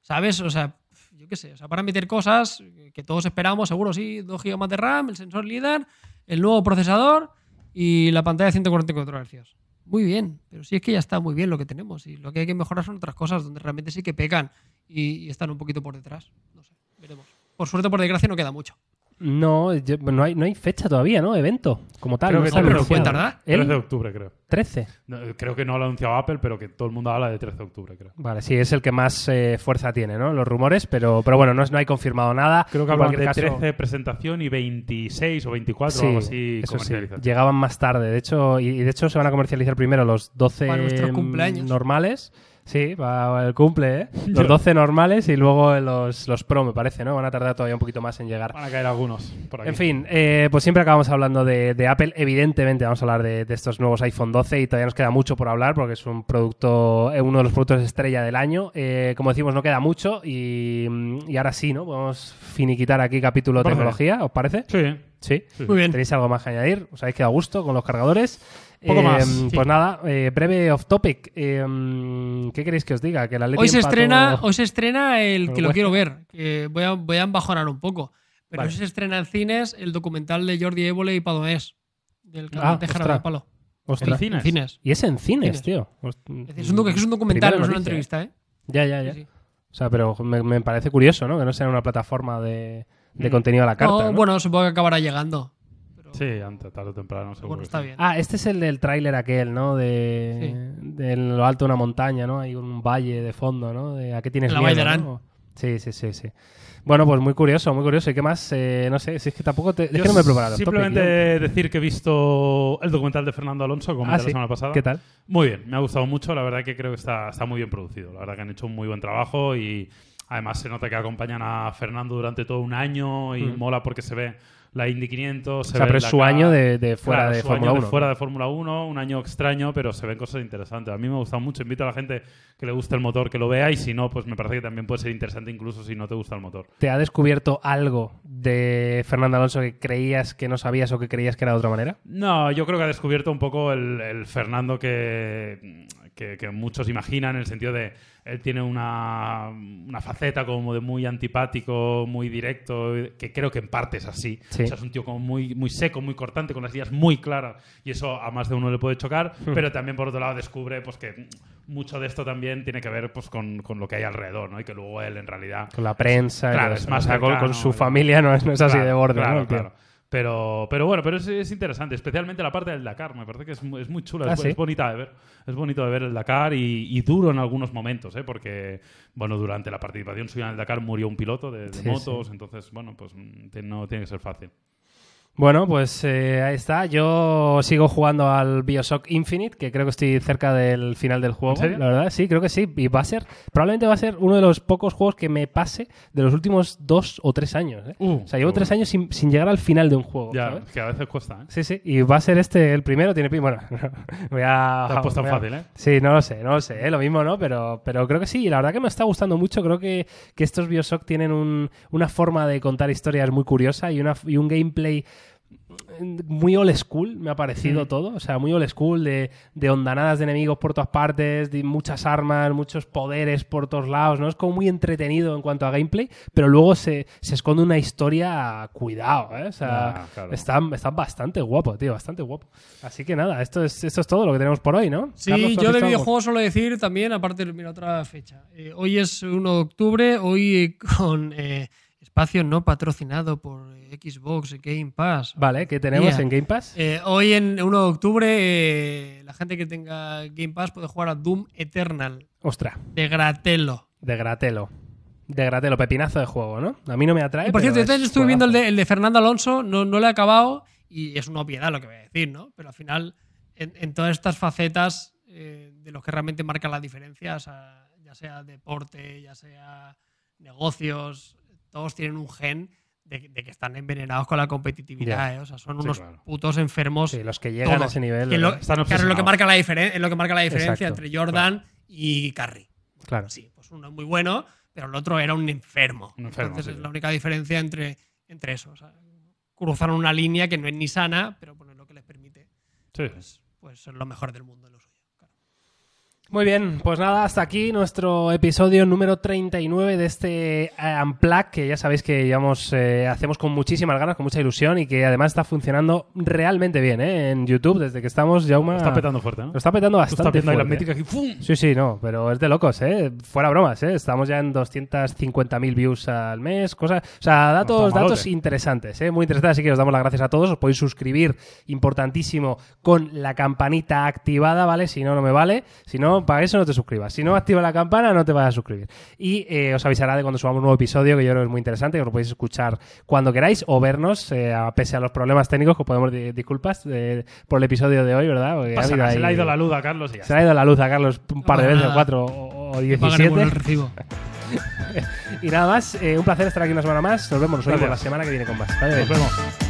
¿Sabes? O sea, yo qué sé. O sea, para meter cosas que todos esperamos, seguro, sí, 2 GB de RAM, el sensor LIDAR, el nuevo procesador y la pantalla de 144 hercios. Muy bien, pero sí es que ya está muy bien lo que tenemos y lo que hay que mejorar son otras cosas donde realmente sí que pecan y, y están un poquito por detrás. No sé, veremos. Por suerte, por desgracia, no queda mucho. No, yo- no, hay, no hay fecha todavía, ¿no? Evento, como tal. Creo no que pero tardar. 13 ¿El de octubre, creo. 13. No, creo que no lo ha anunciado Apple, pero que todo el mundo habla de 13 de octubre, creo. Vale, sí, es el que más eh, fuerza tiene, ¿no? Los rumores, pero, pero bueno, no, es- no hay confirmado nada. Creo que hablan de caso- 13 presentación y 26 o 24 Sí, o algo así eso sí. comercialización. Llegaban más tarde, de hecho, y, y de hecho se van a comercializar primero los 12 Para nuestros cumpleaños. normales. Sí, para el cumple, ¿eh? Los Ya. 12 normales y luego los, los Pro, me parece, ¿no? Van a tardar todavía un poquito más en llegar. Van a caer algunos por aquí. En fin, eh, pues siempre acabamos hablando de, de Apple. Evidentemente vamos a hablar de, de estos nuevos iPhone 12 y todavía nos queda mucho por hablar porque es un producto, eh, uno de los productos estrella del año. Eh, como decimos, no queda mucho y, y ahora sí, ¿no? Podemos finiquitar aquí capítulo Parece. tecnología, ¿os parece? Sí. Sí. sí. Muy bien. ¿Tenéis algo más que añadir? ¿Os habéis quedado a gusto con los cargadores? Poco Eh, más, Pues sí. nada, eh, breve off topic. Eh, ¿Qué queréis que os diga? Que Hoy se, empató- estrena, hoy se estrena el que lo quiero ver. voy, a, voy a embajonar un poco. Pero Vale. hoy se estrena en cines el documental de Jordi Évole y Padonés. Del Ah, cantante Gerardo. Palo. Ostras. En cines. En cines. Y es en cines, Cines. tío. Es, un, docu- es un documental, Primera no es una entrevista, ¿eh? Ya, ya, ya. Sí, sí. O sea, pero me, me parece curioso, ¿no? Que no sea una plataforma de, de Mm. contenido a la carta. No, ¿no? Bueno, supongo que acabará llegando. Sí, antes, tarde o temprano, seguro. bueno, está sí. bien. Ah, este es el del tráiler aquel, ¿no? De, de en lo alto de una montaña, ¿no? Hay un valle de fondo, ¿no? De a qué tienes La miedo. ¿no? Sí, sí, sí, sí. Bueno, pues muy curioso, muy curioso. ¿Y qué más? Eh, no sé, si es que tampoco te... Es que no me he preparado. Simplemente topic, decir que he visto el documental de Fernando Alonso, como Ah, sí. la semana pasada. ¿Qué tal? Muy bien, me ha gustado mucho. La verdad que creo que está, está muy bien producido. La verdad que han hecho un muy buen trabajo y además se nota que acompañan a Fernando durante todo un año y Mm. mola porque se ve la Indy 500. O Se sea, pero es la su año de, de fuera Claro, de Fórmula 1. fuera de Fórmula 1, un año extraño, pero se ven cosas interesantes. A mí me ha gustado mucho. Invito a la gente que le guste el motor que lo vea y si no, pues me parece que también puede ser interesante incluso si no te gusta el motor. ¿Te ha descubierto algo de Fernando Alonso que creías que no sabías o que creías que era de otra manera? No, yo creo que ha descubierto un poco el, el Fernando que, que, que muchos imaginan, en el sentido de él tiene una, una faceta como de muy antipático, muy directo, que creo que en parte es así. Sí. O sea, es un tío como muy, muy seco, muy cortante, con las ideas muy claras, y eso a más de uno le puede chocar, pero también por otro lado descubre pues que mucho de esto también tiene que ver pues con, con lo que hay alrededor, ¿no? Y que luego él en realidad Con la prensa, y Claro, es más cercano, con su familia no es, no es así Claro, de borde, claro, ¿no? claro. Pero, pero bueno, pero es, es interesante, especialmente la parte del Dakar. Me parece que es, es muy chula, Ah, es, ¿sí? es bonita de ver. Es bonito de ver el Dakar y, y duro en algunos momentos, ¿eh? porque bueno, durante la participación suya en el Dakar murió un piloto de, de Sí, motos, entonces bueno, pues mm, no tiene que ser fácil. Bueno, pues eh, ahí está. Yo sigo jugando al Bioshock Infinite, que creo que estoy cerca del final del juego. ¿En serio? La verdad, sí, creo que sí. Y va a ser, probablemente va a ser uno de los pocos juegos que me pase de los últimos dos o tres años. ¿eh? Uh, o sea, llevo uh. tres años sin, sin llegar al final de un juego. Ya, ¿sabes? que a veces cuesta, ¿eh? Sí, sí. Y va a ser este el primero. Tiene. Bueno, voy a. Te has puesto a- fácil, ¿eh? Sí, no lo sé, no lo sé, ¿eh? lo mismo, ¿no? Pero, pero creo que sí, y la verdad que me está gustando mucho. Creo que, que estos Bioshock tienen un- una forma de contar historias muy curiosa y, una, y un gameplay muy old school, me ha parecido Mm. todo. O sea, muy old school, de, de ondanadas de enemigos por todas partes, de muchas armas, muchos poderes por todos lados, ¿no? Es como muy entretenido en cuanto a gameplay, pero luego se, se esconde una historia, cuidado, ¿eh? O sea, Ah, claro. está, está bastante guapo, tío, bastante guapo. Así que nada, esto es, esto es todo lo que tenemos por hoy, ¿no? Sí, Carlos, ¿tú has yo de videojuegos suelo decir también, aparte, mira, otra fecha. Eh, hoy es 1 de octubre, hoy con eh, espacio no patrocinado por Xbox Game Pass. Vale, ¿qué tenemos en Game Pass? Eh, hoy en 1 de octubre, eh, la gente que tenga Game Pass puede jugar a Doom Eternal Ostras, de Gratelo. de Gratelo. De Gratelo, pepinazo de juego, ¿no? A mí no me atrae. Y por cierto, yo es estuve viendo el de, el de Fernando Alonso, no, no lo he acabado y es una obviedad lo que voy a decir, ¿no? Pero al final, en, en todas estas facetas eh, de los que realmente marcan la diferencia, o sea, ya sea deporte, ya sea negocios, todos tienen un gen de, de que están envenenados con la competitividad. ¿eh? O sea, son Sí, unos claro. putos enfermos. Sí, los que llegan a ese nivel. que lo, ¿verdad? Están claro, es lo que marca la, diferen- es lo que marca la diferencia Exacto, entre Jordan y Curry. Claro. Sí, pues uno es muy bueno, pero el otro era un enfermo. Un enfermo, Entonces sí. es la única diferencia entre, entre eso. O sea, cruzaron una línea que no es ni sana, pero bueno, es lo que les permite Sí. pues, pues ser lo mejor del mundo en lo suyo. claro. Muy bien, pues nada, hasta aquí nuestro episodio número 39 de este eh, Unplugged, que ya sabéis que llevamos, eh, hacemos con muchísimas ganas, con mucha ilusión y que además está funcionando realmente bien ¿eh? en YouTube desde que estamos, Jauma. Está petando fuerte, ¿no? Lo está petando bastante. las fuerte, ¿eh? métricas y ¡fum! Sí, sí, no, pero es de locos, ¿eh? Fuera bromas, ¿eh? Estamos ya en 250.000 views al mes, cosas... O sea, datos, está datos interesantes, ¿eh? Muy interesantes, así que os damos las gracias a todos. Os podéis suscribir, importantísimo, con la campanita activada, ¿vale? Si no, no me vale. Si no, para eso no te suscribas. Si no activa la campana, no te vas a suscribir. Y eh, os avisará de cuando subamos un nuevo episodio, que yo creo que es muy interesante, que lo podéis escuchar cuando queráis o vernos, eh, a- pese a los problemas técnicos, que os podemos di- disculpas eh, por el episodio de hoy, ¿verdad? Porque Pasa se le ha ido la luz a Carlos y ya se le ha ido la luz a Carlos un par de pasa veces, nada. cuatro o, o Pagaremos 17. el recibo. Y nada más, eh, un placer estar aquí una semana más. Nos vemos nosotros Gracias. la semana que viene con más. Vale, Nos vemos.